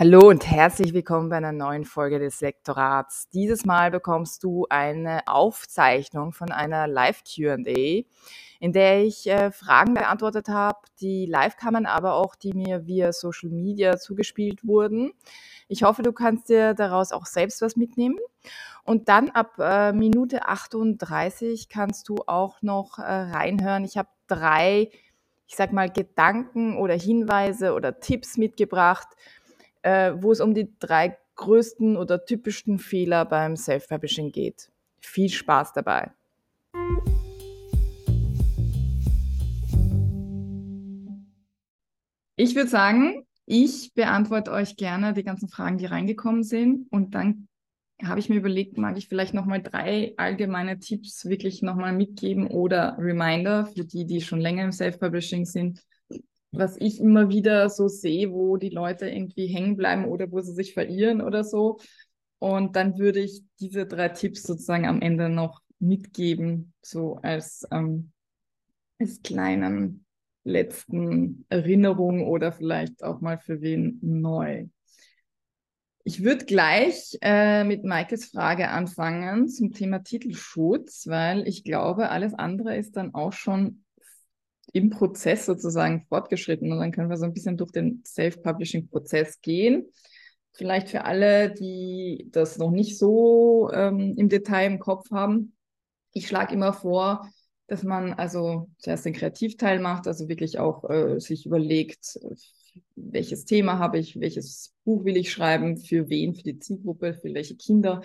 Hallo und herzlich willkommen bei einer neuen Folge des Lektorats. Dieses Mal bekommst du eine Aufzeichnung von einer Live-QA, in der ich äh, Fragen beantwortet habe, die live kamen, aber auch die mir via Social Media zugespielt wurden. Ich hoffe, du kannst dir daraus auch selbst was mitnehmen. Und dann ab äh, Minute 38 kannst du auch noch äh, reinhören. Ich habe drei, ich sag mal, Gedanken oder Hinweise oder Tipps mitgebracht, äh, wo es um die drei größten oder typischsten Fehler beim Self-Publishing geht. Viel Spaß dabei. Ich würde sagen, ich beantworte euch gerne die ganzen Fragen, die reingekommen sind. Und dann habe ich mir überlegt, mag ich vielleicht nochmal drei allgemeine Tipps wirklich nochmal mitgeben oder Reminder für die, die schon länger im Self-Publishing sind, was ich immer wieder so sehe, wo die Leute irgendwie hängen bleiben oder wo sie sich verirren oder so. Und dann würde ich diese drei Tipps sozusagen am Ende noch mitgeben, so als, ähm, als kleinen letzten Erinnerung oder vielleicht auch mal für wen neu. Ich würde gleich äh, mit Maikes Frage anfangen zum Thema Titelschutz, weil ich glaube, alles andere ist dann auch schon im Prozess sozusagen fortgeschritten und dann können wir so ein bisschen durch den Self-Publishing-Prozess gehen. Vielleicht für alle, die das noch nicht so ähm, im Detail im Kopf haben. Ich schlage immer vor, dass man also zuerst den Kreativteil macht, also wirklich auch äh, sich überlegt, welches Thema habe ich, welches Buch will ich schreiben, für wen, für die Zielgruppe, für welche Kinder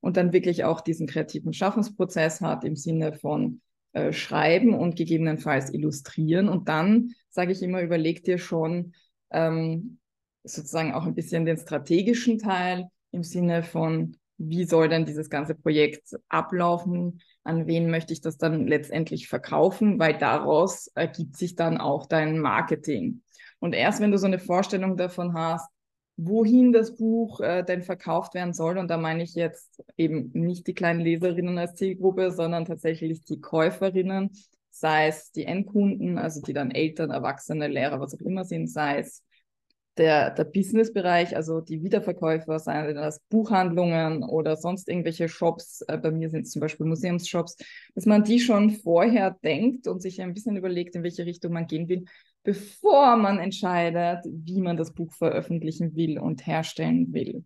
und dann wirklich auch diesen kreativen Schaffensprozess hat im Sinne von äh, schreiben und gegebenenfalls illustrieren. Und dann, sage ich immer, überleg dir schon ähm, sozusagen auch ein bisschen den strategischen Teil im Sinne von, wie soll denn dieses ganze Projekt ablaufen? An wen möchte ich das dann letztendlich verkaufen? Weil daraus ergibt sich dann auch dein Marketing. Und erst wenn du so eine Vorstellung davon hast, wohin das Buch äh, denn verkauft werden soll. Und da meine ich jetzt eben nicht die kleinen Leserinnen als Zielgruppe, sondern tatsächlich die Käuferinnen, sei es die Endkunden, also die dann Eltern, Erwachsene, Lehrer, was auch immer sind, sei es der, der Business-Bereich, also die Wiederverkäufer, seien das Buchhandlungen oder sonst irgendwelche Shops, äh, bei mir sind es zum Beispiel Museumsshops, dass man die schon vorher denkt und sich ein bisschen überlegt, in welche Richtung man gehen will, bevor man entscheidet, wie man das Buch veröffentlichen will und herstellen will.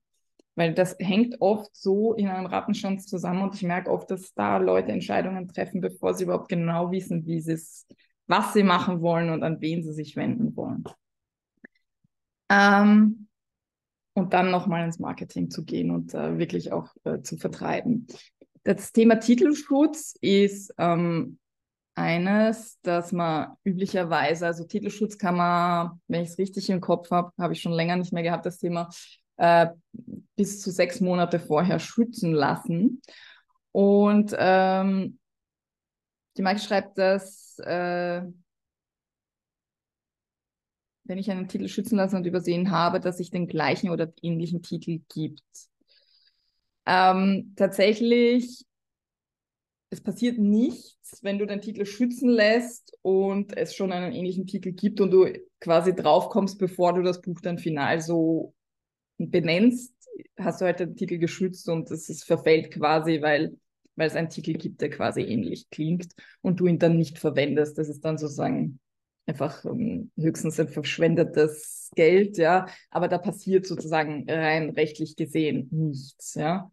Weil das hängt oft so in einem Rattenschwanz zusammen und ich merke oft, dass da Leute Entscheidungen treffen, bevor sie überhaupt genau wissen, wie sie es, was sie machen wollen und an wen sie sich wenden wollen. Ähm, und dann nochmal ins Marketing zu gehen und äh, wirklich auch äh, zu vertreiben. Das Thema Titelschutz ist ähm, eines, dass man üblicherweise, also Titelschutz kann man, wenn ich es richtig im Kopf habe, habe ich schon länger nicht mehr gehabt, das Thema, äh, bis zu sechs Monate vorher schützen lassen. Und ähm, die Maike schreibt, dass äh, wenn ich einen Titel schützen lasse und übersehen habe, dass sich den gleichen oder ähnlichen Titel gibt. Ähm, tatsächlich es passiert nichts, wenn du den Titel schützen lässt und es schon einen ähnlichen Titel gibt und du quasi draufkommst, bevor du das Buch dann final so benennst, hast du halt den Titel geschützt und es ist, verfällt quasi, weil, weil es einen Titel gibt, der quasi ähnlich klingt und du ihn dann nicht verwendest. Das ist dann sozusagen einfach um, ähm, höchstens ein verschwendetes Geld, ja, aber da passiert sozusagen rein rechtlich gesehen nichts, ja.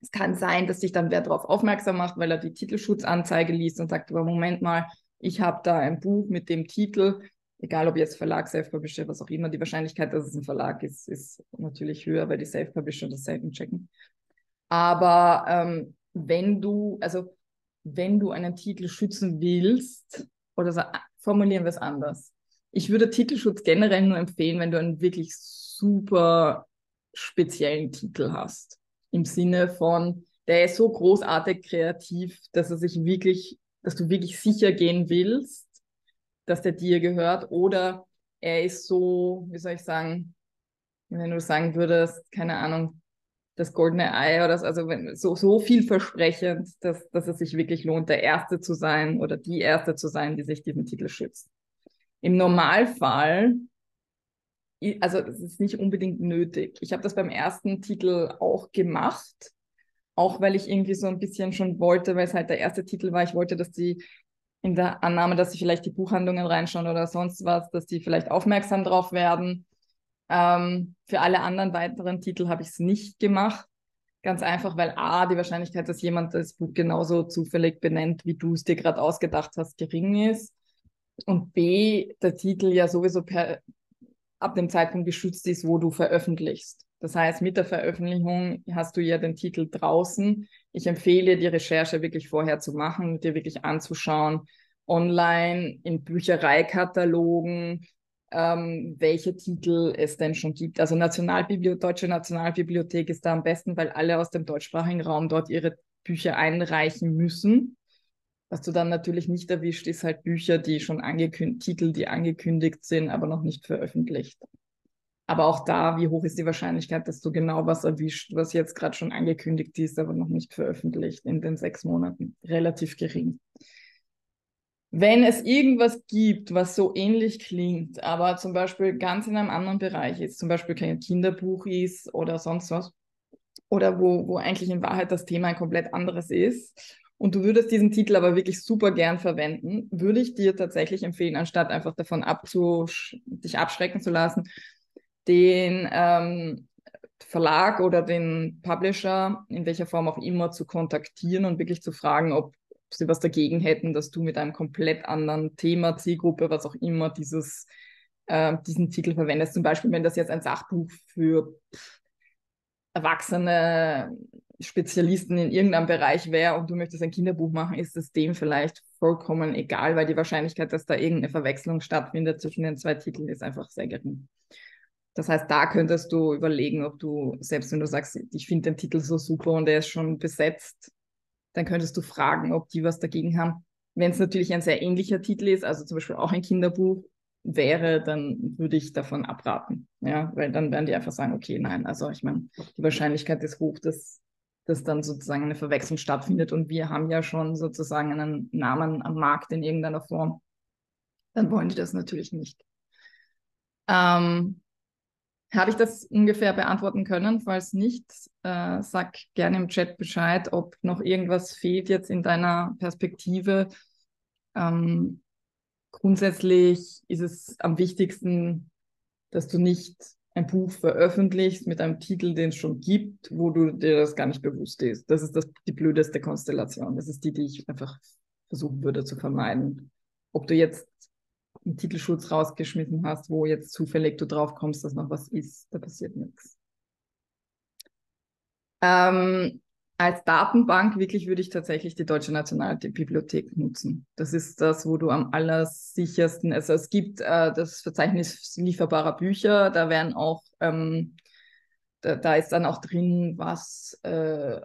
Es kann sein, dass sich dann wer darauf aufmerksam macht, weil er die Titelschutzanzeige liest und sagt, aber Moment mal, ich habe da ein Buch mit dem Titel, egal ob jetzt Verlag, Self-Publisher, was auch immer, die Wahrscheinlichkeit, dass es ein Verlag ist, ist natürlich höher, weil die Self-Publisher das selten checken. Aber ähm, wenn du, also wenn du einen Titel schützen willst, oder so, formulieren wir es anders. Ich würde Titelschutz generell nur empfehlen, wenn du einen wirklich super speziellen Titel hast im Sinne von, der ist so großartig kreativ, dass er sich wirklich, dass du wirklich sicher gehen willst, dass der dir gehört, oder er ist so, wie soll ich sagen, wenn du sagen würdest, keine Ahnung, das goldene Ei oder so, also wenn, so, so vielversprechend, dass, dass es sich wirklich lohnt, der Erste zu sein oder die Erste zu sein, die sich diesen Titel schützt. Im Normalfall also es ist nicht unbedingt nötig. Ich habe das beim ersten Titel auch gemacht, auch weil ich irgendwie so ein bisschen schon wollte, weil es halt der erste Titel war, ich wollte, dass die in der Annahme, dass sie vielleicht die Buchhandlungen reinschauen oder sonst was, dass die vielleicht aufmerksam drauf werden. Ähm, für alle anderen weiteren Titel habe ich es nicht gemacht. Ganz einfach, weil A, die Wahrscheinlichkeit, dass jemand das Buch genauso zufällig benennt, wie du es dir gerade ausgedacht hast, gering ist. Und B, der Titel ja sowieso per, ab dem Zeitpunkt geschützt ist, wo du veröffentlichst. Das heißt, mit der Veröffentlichung hast du ja den Titel draußen. Ich empfehle die Recherche wirklich vorher zu machen, dir wirklich anzuschauen, online, in Büchereikatalogen, ähm, welche Titel es denn schon gibt. Also Nationalbibliothek, Deutsche Nationalbibliothek ist da am besten, weil alle aus dem deutschsprachigen Raum dort ihre Bücher einreichen müssen. Was du dann natürlich nicht erwischt, ist halt Bücher, die schon angekündigt, Titel, die angekündigt sind, aber noch nicht veröffentlicht. Aber auch da, wie hoch ist die Wahrscheinlichkeit, dass du genau was erwischt, was jetzt gerade schon angekündigt ist, aber noch nicht veröffentlicht in den sechs Monaten? Relativ gering. Wenn es irgendwas gibt, was so ähnlich klingt, aber zum Beispiel ganz in einem anderen Bereich ist, zum Beispiel kein Kinderbuch ist oder sonst was, oder wo, wo eigentlich in Wahrheit das Thema ein komplett anderes ist, und du würdest diesen Titel aber wirklich super gern verwenden, würde ich dir tatsächlich empfehlen, anstatt einfach davon abzusch dich abschrecken zu lassen, den ähm, Verlag oder den Publisher in welcher Form auch immer zu kontaktieren und wirklich zu fragen, ob sie was dagegen hätten, dass du mit einem komplett anderen Thema, Zielgruppe, was auch immer, dieses, äh, diesen Titel verwendest. Zum Beispiel, wenn das jetzt ein Sachbuch für Erwachsene Spezialisten in irgendeinem Bereich wäre und du möchtest ein Kinderbuch machen, ist es dem vielleicht vollkommen egal, weil die Wahrscheinlichkeit, dass da irgendeine Verwechslung stattfindet zwischen den zwei Titeln, ist einfach sehr gering. Das heißt, da könntest du überlegen, ob du, selbst wenn du sagst, ich finde den Titel so super und er ist schon besetzt, dann könntest du fragen, ob die was dagegen haben. Wenn es natürlich ein sehr ähnlicher Titel ist, also zum Beispiel auch ein Kinderbuch wäre, dann würde ich davon abraten. Ja, weil dann werden die einfach sagen, okay, nein, also ich meine, die Wahrscheinlichkeit ist hoch, dass dass dann sozusagen eine Verwechslung stattfindet und wir haben ja schon sozusagen einen Namen am Markt in irgendeiner Form, dann wollen die das natürlich nicht. Ähm, habe ich das ungefähr beantworten können? Falls nicht, äh, sag gerne im Chat Bescheid, ob noch irgendwas fehlt jetzt in deiner Perspektive. Ähm, grundsätzlich ist es am wichtigsten, dass du nicht ein Buch veröffentlichst mit einem Titel, den es schon gibt, wo du dir das gar nicht bewusst ist. Das ist das, die blödeste Konstellation. Das ist die, die ich einfach versuchen würde zu vermeiden. Ob du jetzt einen Titelschutz rausgeschmissen hast, wo jetzt zufällig du drauf kommst, dass noch was ist, da passiert nichts. Ähm, als Datenbank wirklich würde ich tatsächlich die Deutsche Nationalbibliothek nutzen. Das ist das, wo du am allersichersten, also es gibt äh, das Verzeichnis lieferbarer Bücher, da werden auch, ähm, da, da, ist dann auch drin, was äh,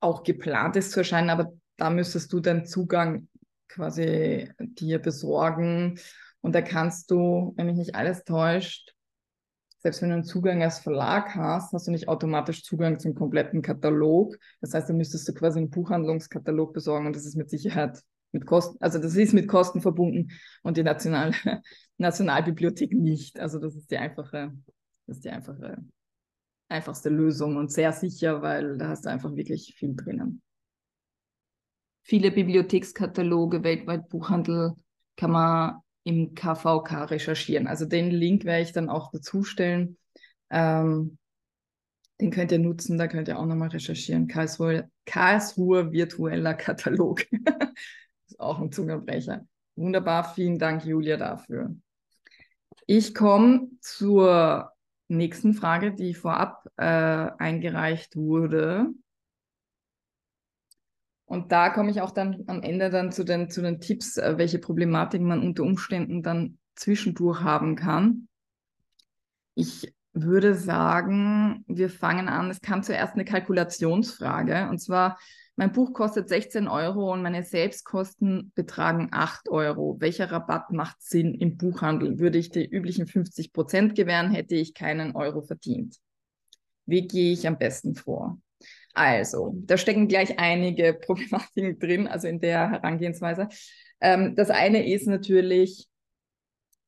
auch geplant ist zu erscheinen, aber da müsstest du den Zugang quasi dir besorgen. Und da kannst du, wenn mich nicht alles täuscht, selbst wenn du einen Zugang als Verlag hast, hast du nicht automatisch Zugang zum kompletten Katalog. Das heißt, da müsstest du quasi einen Buchhandlungskatalog besorgen und das ist mit Sicherheit mit Kosten, also das ist mit Kosten verbunden und die National Nationalbibliothek nicht. Also das ist die einfache, das ist die einfache, einfachste Lösung und sehr sicher, weil da hast du einfach wirklich viel drinnen. Viele Bibliothekskataloge, weltweit Buchhandel kann man im KVK recherchieren. Also den Link werde ich dann auch dazu stellen. Ähm, den könnt ihr nutzen, da könnt ihr auch nochmal recherchieren. Karlsruhe, Karlsruhe virtueller Katalog. ist auch ein Zungenbrecher. Wunderbar, vielen Dank, Julia, dafür. Ich komme zur nächsten Frage, die vorab äh, eingereicht wurde. Und da komme ich auch dann am Ende dann zu den, zu den Tipps, äh, welche Problematiken man unter Umständen dann zwischendurch haben kann. Ich würde sagen, wir fangen an. Es kam zuerst eine Kalkulationsfrage. Und zwar, mein Buch kostet 16 Euro und meine Selbstkosten betragen 8 Euro. Welcher Rabatt macht Sinn im Buchhandel? Würde ich die üblichen 50 Prozent gewähren, hätte ich keinen Euro verdient. Wie gehe ich am besten vor? Also, da stecken gleich einige Problematiken drin, also in der Herangehensweise. Ähm, das eine ist natürlich,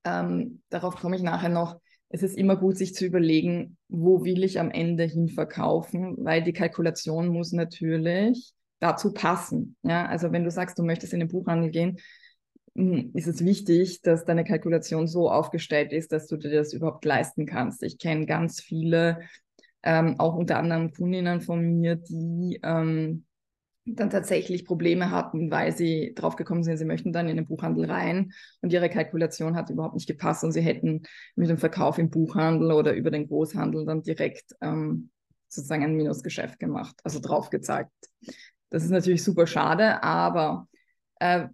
ähm, darauf komme ich nachher noch, es ist immer gut, sich zu überlegen, wo will ich am Ende hin verkaufen, weil die Kalkulation muss natürlich dazu passen. Ja, also wenn du sagst, du möchtest in den Buchhandel gehen, hm, ist es wichtig, dass deine Kalkulation so aufgestellt ist, dass du dir das überhaupt leisten kannst. Ich kenne ganz viele, ähm, auch unter anderem Kundinnen von mir, die ähm, dann tatsächlich Probleme hatten, weil sie draufgekommen sind, sie möchten dann in den Buchhandel rein und ihre Kalkulation hat überhaupt nicht gepasst und sie hätten mit dem Verkauf im Buchhandel oder über den Großhandel dann direkt ähm, sozusagen ein Minusgeschäft gemacht, also draufgezahlt. Das ist natürlich super schade, aber äh,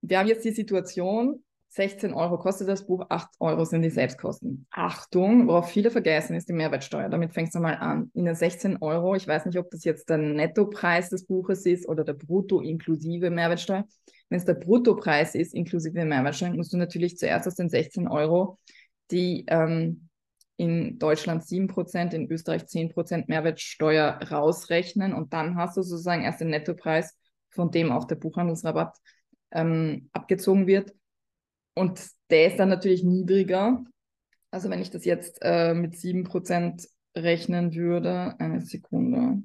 wir haben jetzt die Situation, 16 Euro kostet das Buch, 8 Euro sind die Selbstkosten. Achtung, worauf viele vergessen, ist die Mehrwertsteuer. Damit fängst du mal an. In den 16 Euro, ich weiß nicht, ob das jetzt der Nettopreis des Buches ist oder der Brutto inklusive Mehrwertsteuer. Wenn es der Bruttopreis ist, inklusive Mehrwertsteuer, musst du natürlich zuerst aus den 16 Euro die ähm, in Deutschland 7%, in Österreich 10% Mehrwertsteuer rausrechnen und dann hast du sozusagen erst den Nettopreis, von dem auch der Buchhandelsrabatt ähm, abgezogen wird. Und der ist dann natürlich niedriger. Also wenn ich das jetzt äh, mit 7% rechnen würde, eine Sekunde,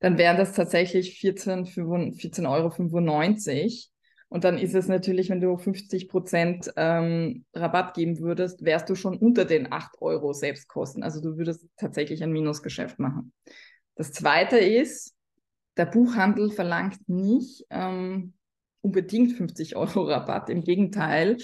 dann wären das tatsächlich 14,95 14 Euro. Und dann ist es natürlich, wenn du 50 Prozent ähm, Rabatt geben würdest, wärst du schon unter den 8 Euro Selbstkosten. Also du würdest tatsächlich ein Minusgeschäft machen. Das zweite ist, der Buchhandel verlangt nicht ähm, unbedingt 50 Euro Rabatt. Im Gegenteil,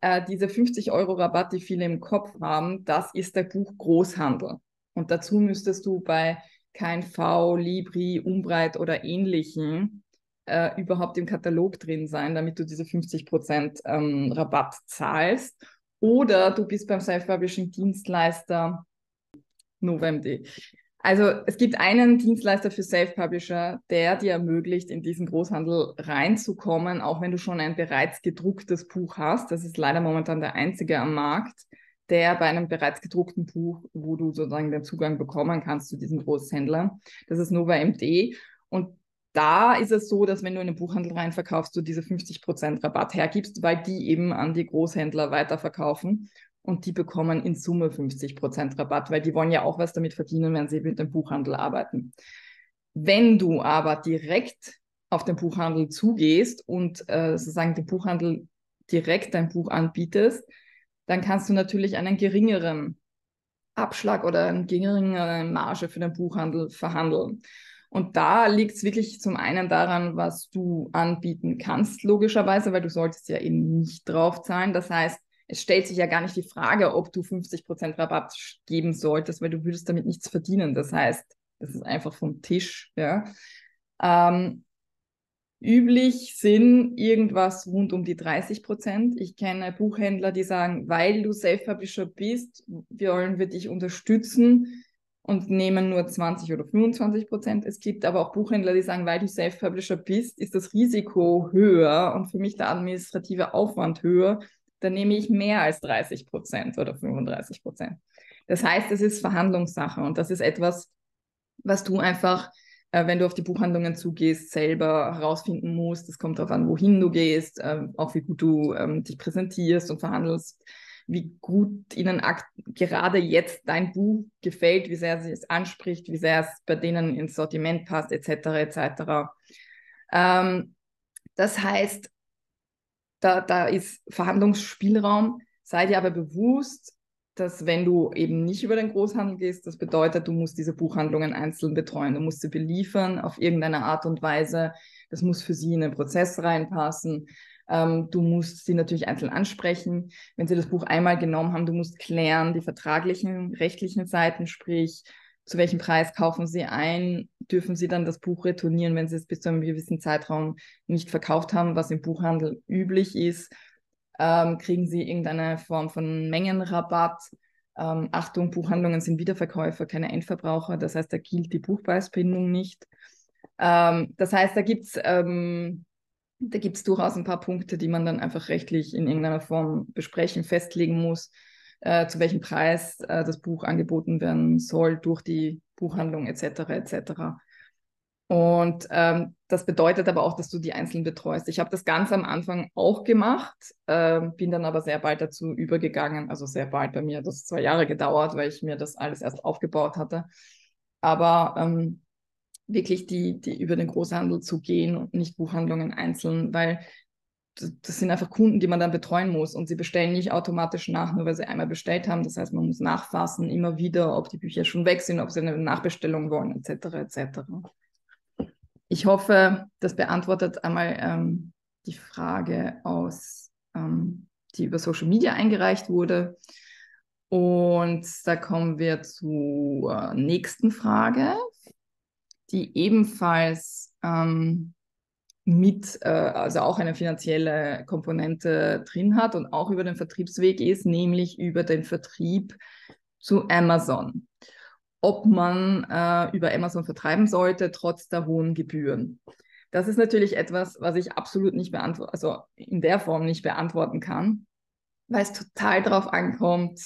äh, diese 50 Euro Rabatt, die viele im Kopf haben, das ist der Buchgroßhandel. Und dazu müsstest du bei KNV, Libri, Umbreit oder ähnlichen äh, überhaupt im Katalog drin sein, damit du diese 50% ähm, Rabatt zahlst. Oder du bist beim Self-Publishing-Dienstleister NovMD. Also es gibt einen Dienstleister für Self-Publisher, der dir ermöglicht, in diesen Großhandel reinzukommen, auch wenn du schon ein bereits gedrucktes Buch hast. Das ist leider momentan der einzige am Markt, der bei einem bereits gedruckten Buch, wo du sozusagen den Zugang bekommen kannst zu diesen Großhändlern. Das ist Nova MD. Und da ist es so, dass wenn du in den Buchhandel rein verkaufst, du diese 50% Rabatt hergibst, weil die eben an die Großhändler weiterverkaufen und die bekommen in Summe 50% Rabatt, weil die wollen ja auch was damit verdienen, wenn sie mit dem Buchhandel arbeiten. Wenn du aber direkt auf den Buchhandel zugehst und äh, sozusagen dem Buchhandel direkt dein Buch anbietest, dann kannst du natürlich einen geringeren Abschlag oder eine geringere Marge für den Buchhandel verhandeln. Und da liegt es wirklich zum einen daran, was du anbieten kannst, logischerweise, weil du solltest ja eben nicht drauf zahlen. Das heißt, es stellt sich ja gar nicht die Frage, ob du 50% Rabatt geben solltest, weil du würdest damit nichts verdienen. Das heißt, das ist einfach vom Tisch. Ja. Ähm, üblich sind irgendwas rund um die 30% Ich kenne Buchhändler, die sagen, weil du Self-Publisher bist, wollen wir dich unterstützen und nehmen nur 20 oder 25 Prozent. Es gibt aber auch Buchhändler, die sagen, weil du Self-Publisher bist, ist das Risiko höher und für mich der administrative Aufwand höher. Dann nehme ich mehr als 30 Prozent oder 35 Prozent. Das heißt, es ist Verhandlungssache und das ist etwas, was du einfach, äh, wenn du auf die Buchhandlungen zugehst, selber herausfinden musst. Es kommt darauf an, wohin du gehst, äh, auch wie gut du ähm, dich präsentierst und verhandelst wie gut ihnen gerade jetzt dein Buch gefällt, wie sehr es anspricht, wie sehr es bei denen ins Sortiment passt, etc. etc. Ähm, das heißt, da, da ist Verhandlungsspielraum. Sei dir aber bewusst, dass wenn du eben nicht über den Großhandel gehst, das bedeutet, du musst diese Buchhandlungen einzeln betreuen, du musst sie beliefern auf irgendeine Art und Weise. Das muss für sie in den Prozess reinpassen. Ähm, du musst sie natürlich einzeln ansprechen. Wenn sie das Buch einmal genommen haben, du musst klären die vertraglichen, rechtlichen Seiten, sprich, zu welchem Preis kaufen sie ein, dürfen sie dann das Buch retournieren, wenn sie es bis zu einem gewissen Zeitraum nicht verkauft haben, was im Buchhandel üblich ist. Ähm, kriegen sie irgendeine Form von Mengenrabatt. Ähm, Achtung, Buchhandlungen sind Wiederverkäufer, keine Endverbraucher. Das heißt, da gilt die Buchpreisbindung nicht. Ähm, das heißt, da gibt es ähm, da durchaus ein paar Punkte, die man dann einfach rechtlich in irgendeiner Form besprechen, festlegen muss, äh, zu welchem Preis äh, das Buch angeboten werden soll durch die Buchhandlung etc. etc. Und ähm, das bedeutet aber auch, dass du die Einzelnen betreust. Ich habe das ganz am Anfang auch gemacht, äh, bin dann aber sehr bald dazu übergegangen, also sehr bald bei mir, das zwei Jahre gedauert, weil ich mir das alles erst aufgebaut hatte. Aber ähm, wirklich die, die über den Großhandel zu gehen und nicht Buchhandlungen einzeln, weil das sind einfach Kunden, die man dann betreuen muss und sie bestellen nicht automatisch nach, nur weil sie einmal bestellt haben. Das heißt, man muss nachfassen immer wieder, ob die Bücher schon weg sind, ob sie eine Nachbestellung wollen, etc. etc. Ich hoffe, das beantwortet einmal ähm, die Frage aus, ähm, die über Social Media eingereicht wurde. Und da kommen wir zur nächsten Frage, die ebenfalls ähm, mit, äh, also auch eine finanzielle Komponente drin hat und auch über den Vertriebsweg ist, nämlich über den Vertrieb zu Amazon. Ob man äh, über Amazon vertreiben sollte, trotz der hohen Gebühren. Das ist natürlich etwas, was ich absolut nicht beantworten, also in der Form nicht beantworten kann, weil es total darauf ankommt,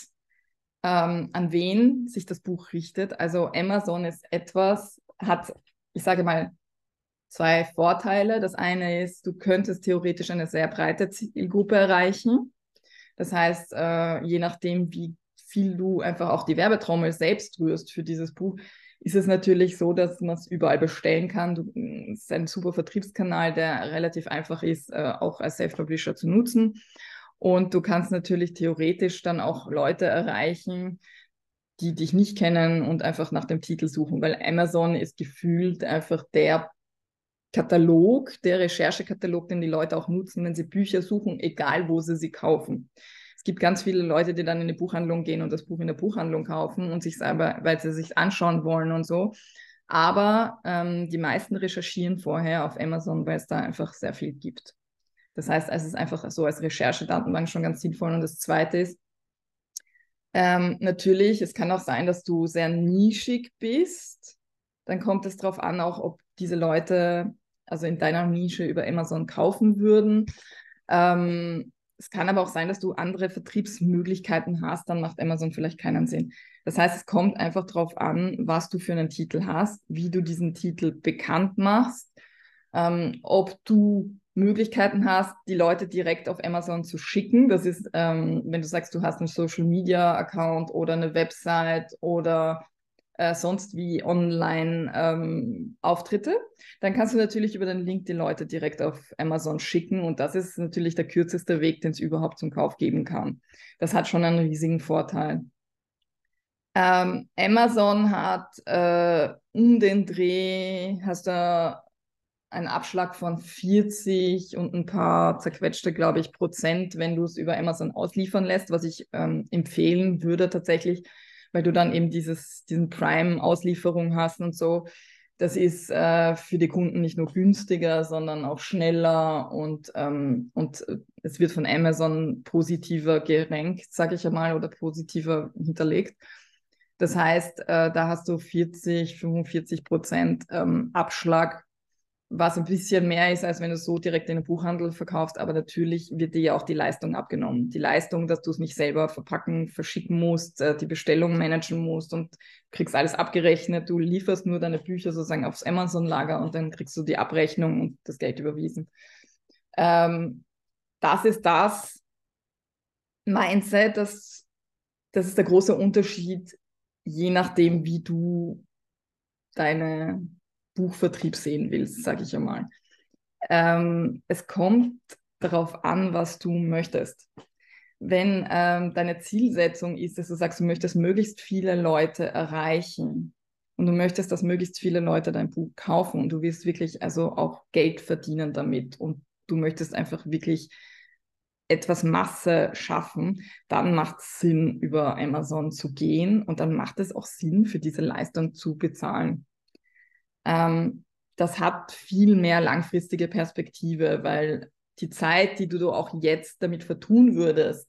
ähm, an wen sich das Buch richtet. Also Amazon ist etwas, hat, ich sage mal, zwei Vorteile. Das eine ist, du könntest theoretisch eine sehr breite Zielgruppe erreichen. Das heißt, äh, je nachdem, wie viel du einfach auch die Werbetrommel selbst rührst für dieses Buch, ist es natürlich so, dass man es überall bestellen kann. Du, es ist ein super Vertriebskanal, der relativ einfach ist, äh, auch als Self-Publisher zu nutzen. Und du kannst natürlich theoretisch dann auch Leute erreichen, die dich nicht kennen und einfach nach dem Titel suchen, weil Amazon ist gefühlt einfach der Katalog, der Recherchekatalog, den die Leute auch nutzen, wenn sie Bücher suchen, egal wo sie sie kaufen. Es gibt ganz viele Leute, die dann in die Buchhandlung gehen und das Buch in der Buchhandlung kaufen und sich selber, weil sie sich anschauen wollen und so. Aber ähm, die meisten recherchieren vorher auf Amazon, weil es da einfach sehr viel gibt. Das heißt, es ist einfach so als Recherchedatenbank schon ganz sinnvoll. Und das Zweite ist, ähm, natürlich, es kann auch sein, dass du sehr nischig bist. Dann kommt es darauf an, auch ob diese Leute also in deiner Nische über Amazon kaufen würden. Ähm, es kann aber auch sein, dass du andere Vertriebsmöglichkeiten hast, dann macht Amazon vielleicht keinen Sinn. Das heißt, es kommt einfach darauf an, was du für einen Titel hast, wie du diesen Titel bekannt machst, ähm, ob du Möglichkeiten hast, die Leute direkt auf Amazon zu schicken. Das ist, ähm, wenn du sagst, du hast einen Social Media Account oder eine Website oder äh, sonst wie Online-Auftritte, ähm, dann kannst du natürlich über den Link die Leute direkt auf Amazon schicken und das ist natürlich der kürzeste Weg, den es überhaupt zum Kauf geben kann. Das hat schon einen riesigen Vorteil. Ähm, Amazon hat äh, um den Dreh, hast du einen Abschlag von 40 und ein paar zerquetschte, glaube ich, Prozent, wenn du es über Amazon ausliefern lässt, was ich ähm, empfehlen würde tatsächlich, weil du dann eben dieses, diesen Prime-Auslieferung hast und so. Das ist äh, für die Kunden nicht nur günstiger, sondern auch schneller und, ähm, und äh, es wird von Amazon positiver gerankt, sage ich einmal, oder positiver hinterlegt. Das heißt, äh, da hast du 40, 45 Prozent ähm, Abschlag was ein bisschen mehr ist, als wenn du so direkt in den Buchhandel verkaufst, aber natürlich wird dir ja auch die Leistung abgenommen. Die Leistung, dass du es nicht selber verpacken, verschicken musst, äh, die Bestellung managen musst und kriegst alles abgerechnet. Du lieferst nur deine Bücher sozusagen aufs Amazon-Lager und dann kriegst du die Abrechnung und das Geld überwiesen. Ähm, das ist das Mindset, das, das ist der große Unterschied, je nachdem, wie du deine Buchvertrieb sehen willst, sage ich einmal. Ähm, es kommt darauf an, was du möchtest. Wenn ähm, deine Zielsetzung ist, dass du sagst, du möchtest möglichst viele Leute erreichen und du möchtest, dass möglichst viele Leute dein Buch kaufen und du willst wirklich also auch Geld verdienen damit und du möchtest einfach wirklich etwas Masse schaffen, dann macht es Sinn, über Amazon zu gehen und dann macht es auch Sinn, für diese Leistung zu bezahlen ähm, das hat viel mehr langfristige Perspektive, weil die Zeit, die du auch jetzt damit vertun würdest,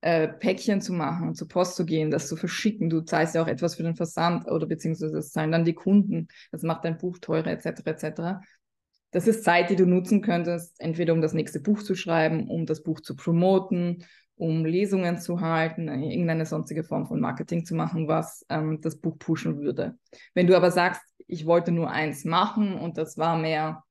äh, Päckchen zu machen, zur Post zu gehen, das zu verschicken, du zahlst ja auch etwas für den Versand oder beziehungsweise das zahlen dann die Kunden, das macht dein Buch teurer etc. etc. Das ist Zeit, die du nutzen könntest, entweder um das nächste Buch zu schreiben, um das Buch zu promoten, um Lesungen zu halten, irgendeine sonstige Form von Marketing zu machen, was ähm, das Buch pushen würde. Wenn du aber sagst, ich wollte nur eins machen und das war mehr,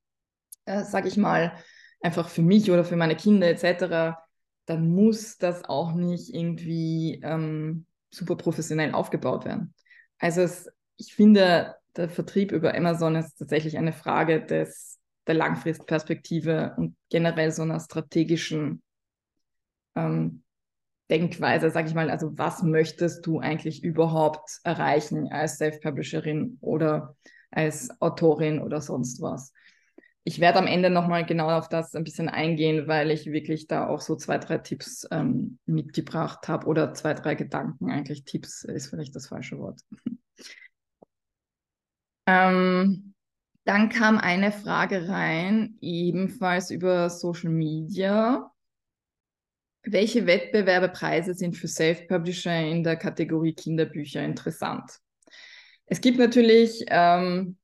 äh, sag ich mal, einfach für mich oder für meine Kinder etc., dann muss das auch nicht irgendwie ähm, super professionell aufgebaut werden. Also es, ich finde, der Vertrieb über Amazon ist tatsächlich eine Frage des, der Langfristperspektive und generell so einer strategischen ähm, Denkweise, sag ich mal, also was möchtest du eigentlich überhaupt erreichen als Self-Publisherin oder als Autorin oder sonst was? Ich werde am Ende nochmal genau auf das ein bisschen eingehen, weil ich wirklich da auch so zwei, drei Tipps ähm, mitgebracht habe oder zwei, drei Gedanken. Eigentlich Tipps ist vielleicht das falsche Wort. ähm, dann kam eine Frage rein, ebenfalls über Social Media. Welche Wettbewerbepreise sind für Self-Publisher in der Kategorie Kinderbücher interessant? Es gibt natürlich ähm,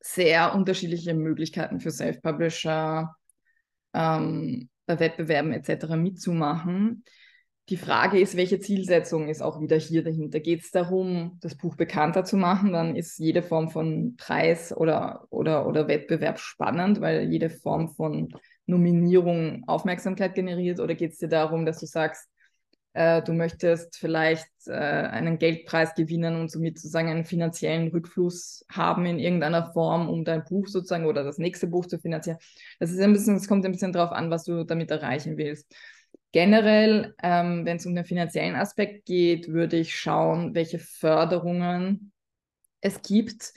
sehr unterschiedliche Möglichkeiten für Self-Publisher, ähm, bei Wettbewerben etc. mitzumachen. Die Frage ist, welche Zielsetzung ist auch wieder hier dahinter? Geht es darum, das Buch bekannter zu machen? Dann ist jede Form von Preis oder, oder, oder Wettbewerb spannend, weil jede Form von Nominierung Aufmerksamkeit generiert? Oder geht es dir darum, dass du sagst, äh, du möchtest vielleicht äh, einen Geldpreis gewinnen und somit sozusagen einen finanziellen Rückfluss haben in irgendeiner Form, um dein Buch sozusagen oder das nächste Buch zu finanzieren? Das ist ein bisschen, es kommt ein bisschen darauf an, was du damit erreichen willst. Generell, ähm, wenn es um den finanziellen Aspekt geht, würde ich schauen, welche Förderungen es gibt.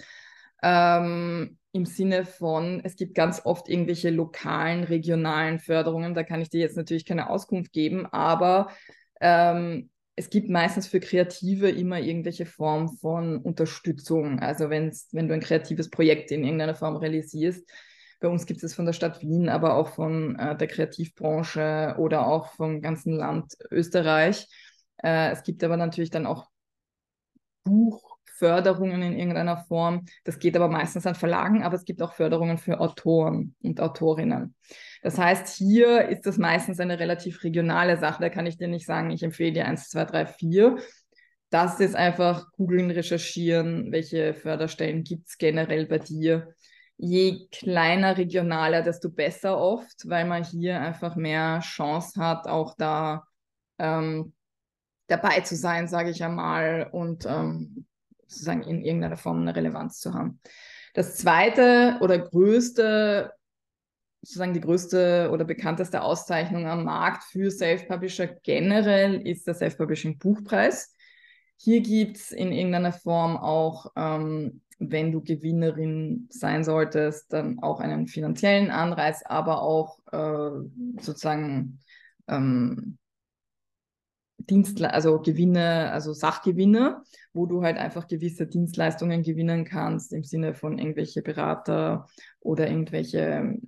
Ähm, im Sinne von, es gibt ganz oft irgendwelche lokalen, regionalen Förderungen. Da kann ich dir jetzt natürlich keine Auskunft geben, aber ähm, es gibt meistens für Kreative immer irgendwelche Form von Unterstützung. Also wenn's, wenn du ein kreatives Projekt in irgendeiner Form realisierst, bei uns gibt es von der Stadt Wien, aber auch von äh, der Kreativbranche oder auch vom ganzen Land Österreich. Äh, es gibt aber natürlich dann auch Buch Förderungen in irgendeiner Form. Das geht aber meistens an Verlagen, aber es gibt auch Förderungen für Autoren und Autorinnen. Das heißt, hier ist das meistens eine relativ regionale Sache. Da kann ich dir nicht sagen, ich empfehle dir 1, 2, 3, 4. Das ist einfach googeln, recherchieren, welche Förderstellen gibt es generell bei dir. Je kleiner, regionaler, desto besser oft, weil man hier einfach mehr Chance hat, auch da ähm, dabei zu sein, sage ich einmal, und ähm, sozusagen in irgendeiner Form eine Relevanz zu haben. Das zweite oder größte, sozusagen die größte oder bekannteste Auszeichnung am Markt für Self-Publisher generell ist der Self-Publishing Buchpreis. Hier gibt es in irgendeiner Form auch, ähm, wenn du Gewinnerin sein solltest, dann auch einen finanziellen Anreiz, aber auch äh, sozusagen ähm, Dienstle also Gewinne, also Sachgewinne, wo du halt einfach gewisse Dienstleistungen gewinnen kannst im Sinne von irgendwelche Berater oder irgendwelche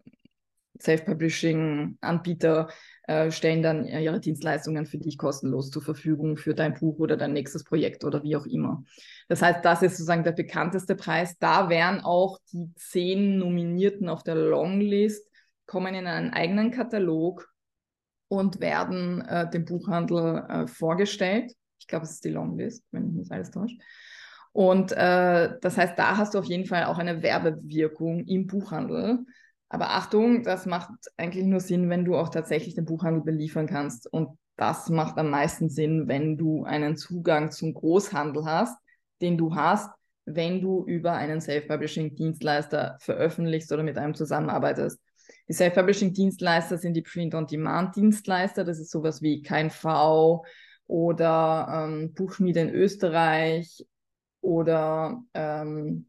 Self-Publishing-Anbieter äh, stellen dann ihre Dienstleistungen für dich kostenlos zur Verfügung für dein Buch oder dein nächstes Projekt oder wie auch immer. Das heißt, das ist sozusagen der bekannteste Preis. Da wären auch die zehn Nominierten auf der Longlist, kommen in einen eigenen Katalog und werden äh, dem Buchhandel äh, vorgestellt. Ich glaube, es ist die Longlist, wenn ich nicht alles täusche. Und äh, das heißt, da hast du auf jeden Fall auch eine Werbewirkung im Buchhandel. Aber Achtung, das macht eigentlich nur Sinn, wenn du auch tatsächlich den Buchhandel beliefern kannst. Und das macht am meisten Sinn, wenn du einen Zugang zum Großhandel hast, den du hast, wenn du über einen Self-Publishing-Dienstleister veröffentlichst oder mit einem zusammenarbeitest. Die Self-Publishing-Dienstleister sind die Print-on-Demand-Dienstleister. Das ist sowas wie KNV oder ähm, Buchschmiede in Österreich oder ähm,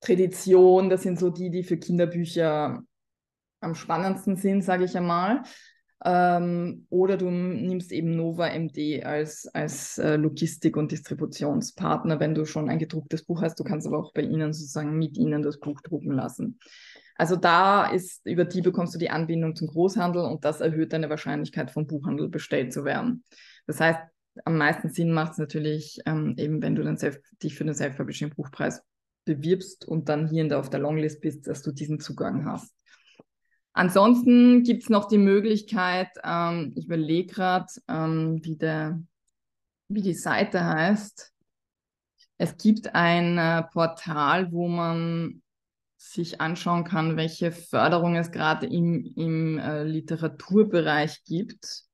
Tradition. Das sind so die, die für Kinderbücher am spannendsten sind, sage ich einmal. Ähm, oder du nimmst eben Nova MD als, als äh, Logistik- und Distributionspartner, wenn du schon ein gedrucktes Buch hast. Du kannst aber auch bei ihnen sozusagen mit ihnen das Buch drucken lassen. Also da ist, über die bekommst du die Anbindung zum Großhandel und das erhöht deine Wahrscheinlichkeit, vom Buchhandel bestellt zu werden. Das heißt, am meisten Sinn macht es natürlich ähm, eben, wenn du dann Self, dich für den Self-Publishing-Buchpreis bewirbst und dann hier in der, auf der Longlist bist, dass du diesen Zugang hast. Ansonsten gibt es noch die Möglichkeit, ähm, ich überlege gerade, ähm, wie, wie die Seite heißt. Es gibt ein äh, Portal, wo man sich anschauen kann, welche Förderung es gerade im, im äh, Literaturbereich gibt.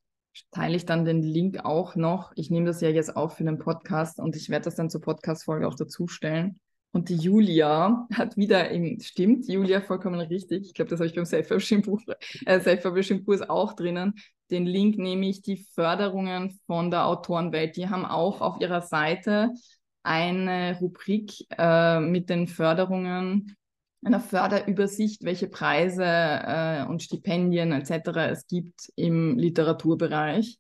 Teile ich dann den Link auch noch. Ich nehme das ja jetzt auf für den Podcast und ich werde das dann zur Podcast-Folge auch dazu stellen. Und die Julia hat wieder im, stimmt, Julia vollkommen richtig. Ich glaube, das habe ich beim Self-Publishing-Buch, äh, Self-Publishing-Kurs auch drinnen. Den Link nehme ich die Förderungen von der Autorenwelt. Die haben auch auf ihrer Seite eine Rubrik äh, mit den Förderungen, einer Förderübersicht, welche Preise äh, und Stipendien etc. es gibt im Literaturbereich.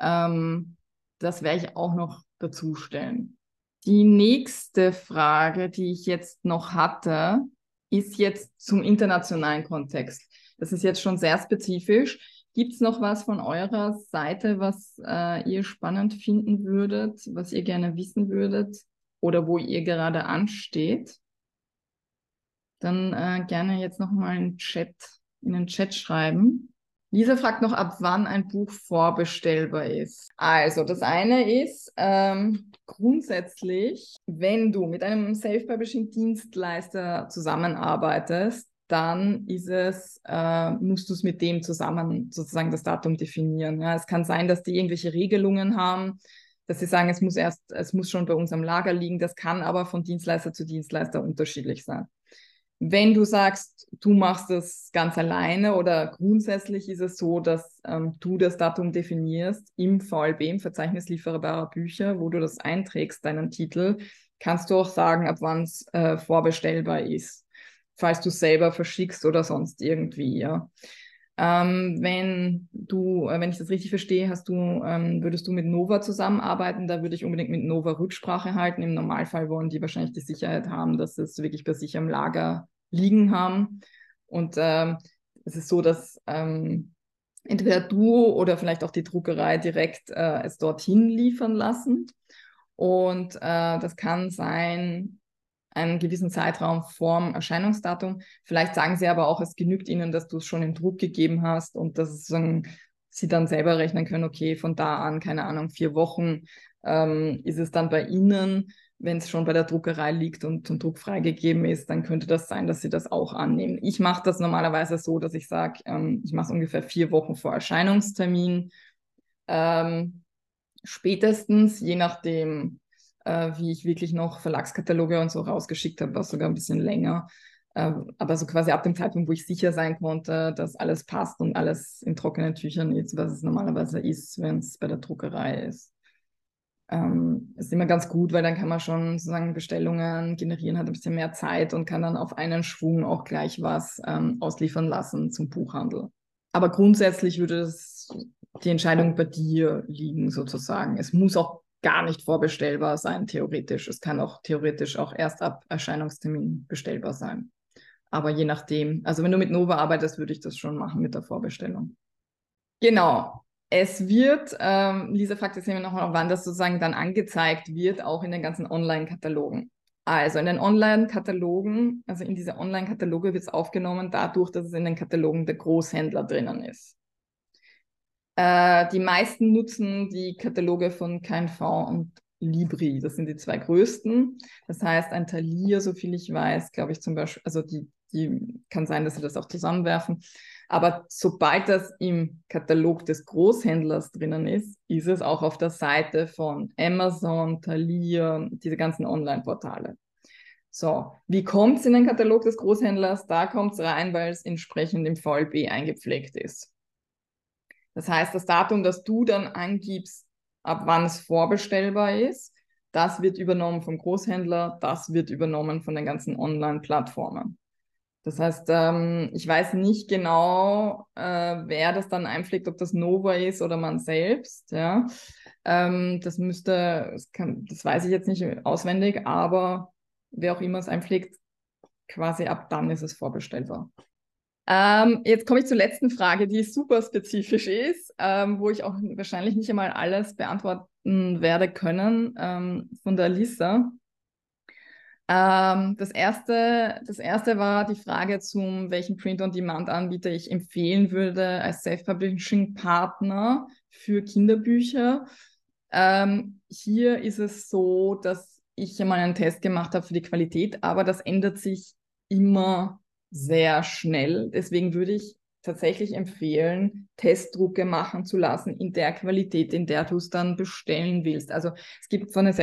Ähm, das werde ich auch noch dazu stellen. Die nächste Frage, die ich jetzt noch hatte, ist jetzt zum internationalen Kontext. Das ist jetzt schon sehr spezifisch. Gibt es noch was von eurer Seite, was äh, ihr spannend finden würdet, was ihr gerne wissen würdet oder wo ihr gerade ansteht? Dann äh, gerne jetzt nochmal in, in den Chat schreiben. Lisa fragt noch, ab wann ein Buch vorbestellbar ist. Also, das eine ist ähm, grundsätzlich, wenn du mit einem Self-Publishing-Dienstleister zusammenarbeitest, dann ist es, äh, musst du es mit dem zusammen sozusagen das Datum definieren. Ja, es kann sein, dass die irgendwelche Regelungen haben, dass sie sagen, es muss erst, es muss schon bei uns am Lager liegen. Das kann aber von Dienstleister zu Dienstleister unterschiedlich sein. Wenn du sagst, du machst das ganz alleine oder grundsätzlich ist es so, dass ähm, du das Datum definierst im VLB, im Verzeichnis lieferbarer Bücher, wo du das einträgst, deinen Titel, kannst du auch sagen, ab wann es äh, vorbestellbar ist, falls du selber verschickst oder sonst irgendwie, ja. Ähm, wenn du, äh, wenn ich das richtig verstehe, hast du, ähm, würdest du mit Nova zusammenarbeiten, da würde ich unbedingt mit Nova Rücksprache halten. Im Normalfall wollen die wahrscheinlich die Sicherheit haben, dass es wirklich bei sich am Lager liegen haben. Und ähm, es ist so, dass ähm, entweder du oder vielleicht auch die Druckerei direkt äh, es dorthin liefern lassen. Und äh, das kann sein, einen gewissen Zeitraum vorm Erscheinungsdatum. Vielleicht sagen sie aber auch, es genügt ihnen, dass du es schon in Druck gegeben hast und dass sie dann selber rechnen können, okay, von da an, keine Ahnung, vier Wochen ähm, ist es dann bei ihnen wenn es schon bei der Druckerei liegt und zum Druck freigegeben ist, dann könnte das sein, dass sie das auch annehmen. Ich mache das normalerweise so, dass ich sage, ähm, ich mache es ungefähr vier Wochen vor Erscheinungstermin. Ähm, spätestens, je nachdem, äh, wie ich wirklich noch Verlagskataloge und so rausgeschickt habe, war sogar ein bisschen länger. Äh, aber so quasi ab dem Zeitpunkt, wo ich sicher sein konnte, dass alles passt und alles in trockenen Tüchern ist, was es normalerweise ist, wenn es bei der Druckerei ist ähm, ist immer ganz gut, weil dann kann man schon sozusagen Bestellungen generieren, hat ein bisschen mehr Zeit und kann dann auf einen Schwung auch gleich was ähm, ausliefern lassen zum Buchhandel. Aber grundsätzlich würde es die Entscheidung bei dir liegen, sozusagen. Es muss auch gar nicht vorbestellbar sein, theoretisch. Es kann auch theoretisch auch erst ab Erscheinungstermin bestellbar sein. Aber je nachdem, also wenn du mit Nova arbeitest, würde ich das schon machen mit der Vorbestellung. Genau. Es wird, ähm, Lisa fragt jetzt noch, wann das sozusagen dann angezeigt wird, auch in den ganzen Online-Katalogen. Also in den Online-Katalogen, also in diese Online-Kataloge wird es aufgenommen, dadurch, dass es in den Katalogen der Großhändler drinnen ist. Äh, die meisten nutzen die Kataloge von KNV und Libri. Das sind die zwei größten. Das heißt, ein Talier, so viel ich weiß, glaube ich zum Beispiel, also die, die kann sein, dass sie das auch zusammenwerfen. Aber sobald das im Katalog des Großhändlers drinnen ist, ist es auch auf der Seite von Amazon, Thalia, diese ganzen Online-Portale. So, wie kommt es in den Katalog des Großhändlers? Da kommt es rein, weil es entsprechend im VLB eingepflegt ist. Das heißt, das Datum, das du dann angibst, ab wann es vorbestellbar ist, das wird übernommen vom Großhändler, das wird übernommen von den ganzen Online-Plattformen. Das heißt, ähm, ich weiß nicht genau, äh, wer das dann einpflegt, ob das Nova ist oder man selbst. Ja, ähm, das müsste, das, kann, das weiß ich jetzt nicht auswendig, aber wer auch immer es einpflegt, quasi ab dann ist es vorbestellbar. Ähm, jetzt komme ich zur letzten Frage, die super spezifisch ist, ähm, wo ich auch wahrscheinlich nicht einmal alles beantworten werde können ähm, von der Lisa. Ähm, das, erste, das erste war die Frage zum, welchen Print-on-Demand-Anbieter ich empfehlen würde als Self-Publishing-Partner für Kinderbücher. Ähm, hier ist es so, dass ich mal einen Test gemacht habe für die Qualität, aber das ändert sich immer sehr schnell. Deswegen würde ich tatsächlich empfehlen, Testdrucke machen zu lassen in der Qualität, in der du es dann bestellen willst. Also es gibt von den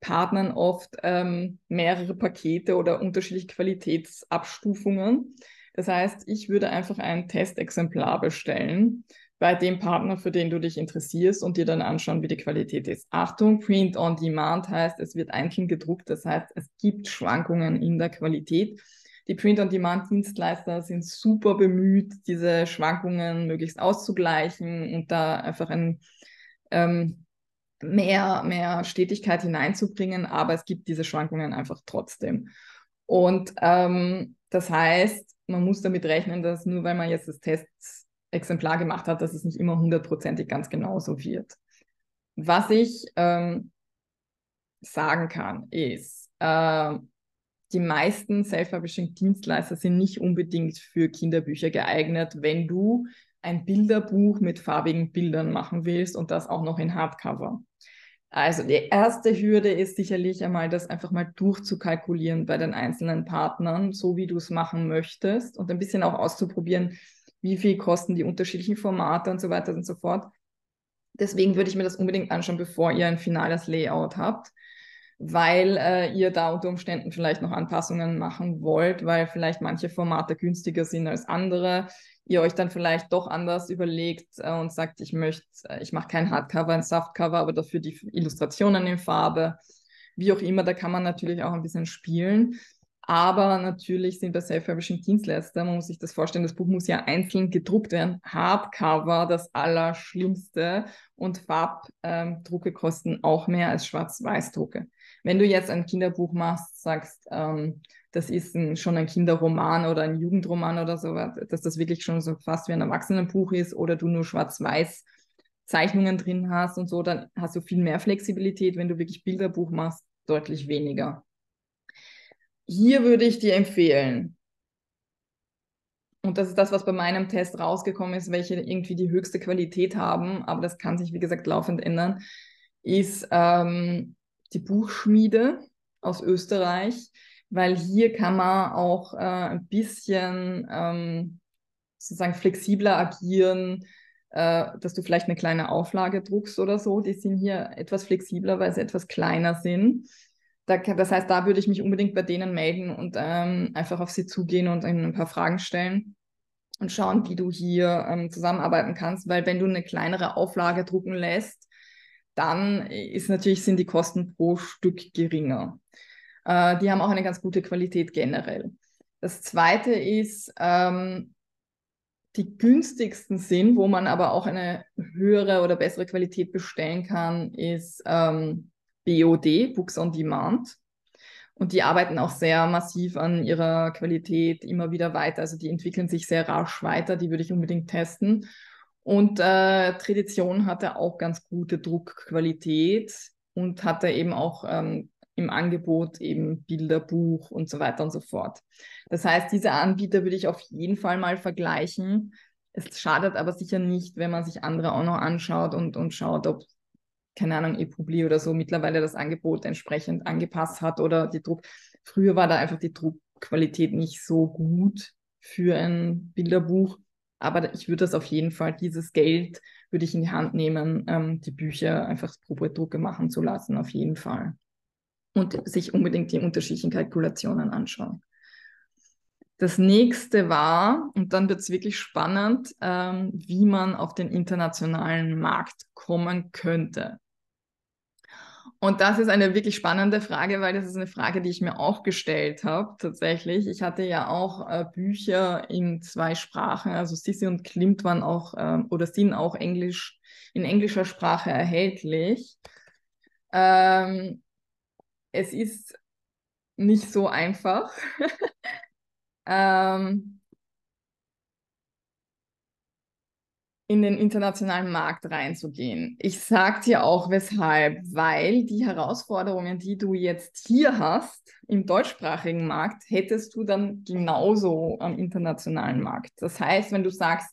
Self-Publishing-Partnern oft ähm, mehrere Pakete oder unterschiedliche Qualitätsabstufungen. Das heißt, ich würde einfach ein Testexemplar bestellen bei dem Partner, für den du dich interessierst und dir dann anschauen, wie die Qualität ist. Achtung, Print on Demand heißt, es wird einzeln gedruckt. Das heißt, es gibt Schwankungen in der Qualität. Die Print-on-Demand-Dienstleister sind super bemüht, diese Schwankungen möglichst auszugleichen und da einfach ein, ähm, mehr, mehr Stetigkeit hineinzubringen, aber es gibt diese Schwankungen einfach trotzdem. Und ähm, das heißt, man muss damit rechnen, dass nur weil man jetzt das Testexemplar gemacht hat, dass es nicht immer hundertprozentig ganz genauso wird. Was ich ähm, sagen kann, ist, äh, die meisten Self-Publishing-Dienstleister sind nicht unbedingt für Kinderbücher geeignet, wenn du ein Bilderbuch mit farbigen Bildern machen willst und das auch noch in Hardcover. Also die erste Hürde ist sicherlich einmal, das einfach mal durchzukalkulieren bei den einzelnen Partnern, so wie du es machen möchtest und ein bisschen auch auszuprobieren, wie viel kosten die unterschiedlichen Formate und so weiter und so fort. Deswegen würde ich mir das unbedingt anschauen, bevor ihr ein finales Layout habt weil äh, ihr da unter Umständen vielleicht noch Anpassungen machen wollt, weil vielleicht manche Formate günstiger sind als andere. Ihr euch dann vielleicht doch anders überlegt äh, und sagt, ich möchte, äh, ich mache kein Hardcover, ein Softcover, aber dafür die Illustrationen in Farbe. Wie auch immer, da kann man natürlich auch ein bisschen spielen. Aber natürlich sind bei Self-Publishing Dienstleister, man muss sich das vorstellen, das Buch muss ja einzeln gedruckt werden. Hardcover, das Allerschlimmste. Und Farbdrucke ähm, kosten auch mehr als Schwarz-Weiß-Drucke. Wenn du jetzt ein Kinderbuch machst, sagst, ähm, das ist ein, schon ein Kinderroman oder ein Jugendroman oder so, dass das wirklich schon so fast wie ein Erwachsenenbuch ist oder du nur schwarz-weiß Zeichnungen drin hast und so, dann hast du viel mehr Flexibilität. Wenn du wirklich Bilderbuch machst, deutlich weniger. Hier würde ich dir empfehlen, und das ist das, was bei meinem Test rausgekommen ist, welche irgendwie die höchste Qualität haben, aber das kann sich, wie gesagt, laufend ändern, ist ähm, die Buchschmiede aus Österreich, weil hier kann man auch äh, ein bisschen ähm, sozusagen flexibler agieren, äh, dass du vielleicht eine kleine Auflage druckst oder so. Die sind hier etwas flexibler, weil sie etwas kleiner sind. Da, das heißt, da würde ich mich unbedingt bei denen melden und ähm, einfach auf sie zugehen und ihnen ein paar Fragen stellen und schauen, wie du hier ähm, zusammenarbeiten kannst, weil wenn du eine kleinere Auflage drucken lässt, dann ist natürlich, sind die Kosten pro Stück geringer. Äh, die haben auch eine ganz gute Qualität generell. Das zweite ist, ähm, die günstigsten sind, wo man aber auch eine höhere oder bessere Qualität bestellen kann, ist ähm, BOD, Books on Demand. Und die arbeiten auch sehr massiv an ihrer Qualität immer wieder weiter. Also die entwickeln sich sehr rasch weiter. Die würde ich unbedingt testen. Und äh, Tradition hatte auch ganz gute Druckqualität und hatte eben auch ähm, im Angebot eben Bilderbuch und so weiter und so fort. Das heißt, diese Anbieter würde ich auf jeden Fall mal vergleichen. Es schadet aber sicher nicht, wenn man sich andere auch noch anschaut und, und schaut, ob, keine Ahnung, ePubli oder so mittlerweile das Angebot entsprechend angepasst hat oder die Druck. Früher war da einfach die Druckqualität nicht so gut für ein Bilderbuch. Aber ich würde das auf jeden Fall, dieses Geld würde ich in die Hand nehmen, ähm, die Bücher einfach Probedrucke machen zu lassen, auf jeden Fall. Und sich unbedingt die unterschiedlichen Kalkulationen anschauen. Das nächste war, und dann wird es wirklich spannend, ähm, wie man auf den internationalen Markt kommen könnte. Und das ist eine wirklich spannende Frage, weil das ist eine Frage, die ich mir auch gestellt habe, tatsächlich. Ich hatte ja auch äh, Bücher in zwei Sprachen, also Sissi und Klimt waren auch äh, oder sind auch Englisch, in englischer Sprache erhältlich. Ähm, es ist nicht so einfach. ähm, in den internationalen Markt reinzugehen. Ich sage dir auch weshalb, weil die Herausforderungen, die du jetzt hier hast im deutschsprachigen Markt, hättest du dann genauso am internationalen Markt. Das heißt, wenn du sagst,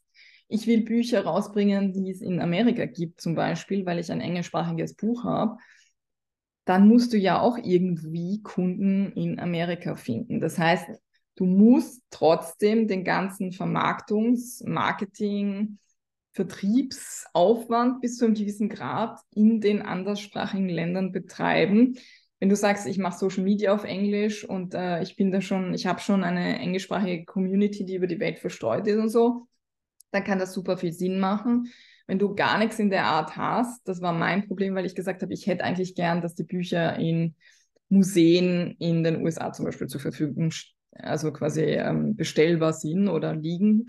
ich will Bücher rausbringen, die es in Amerika gibt, zum Beispiel, weil ich ein englischsprachiges Buch habe, dann musst du ja auch irgendwie Kunden in Amerika finden. Das heißt, du musst trotzdem den ganzen Vermarktungs-, Marketing-, Vertriebsaufwand bis zu einem gewissen Grad in den anderssprachigen Ländern betreiben. Wenn du sagst, ich mache Social Media auf Englisch und äh, ich bin da schon, ich habe schon eine englischsprachige Community, die über die Welt verstreut ist und so, dann kann das super viel Sinn machen. Wenn du gar nichts in der Art hast, das war mein Problem, weil ich gesagt habe, ich hätte eigentlich gern, dass die Bücher in Museen in den USA zum Beispiel zur Verfügung, also quasi ähm, bestellbar sind oder liegen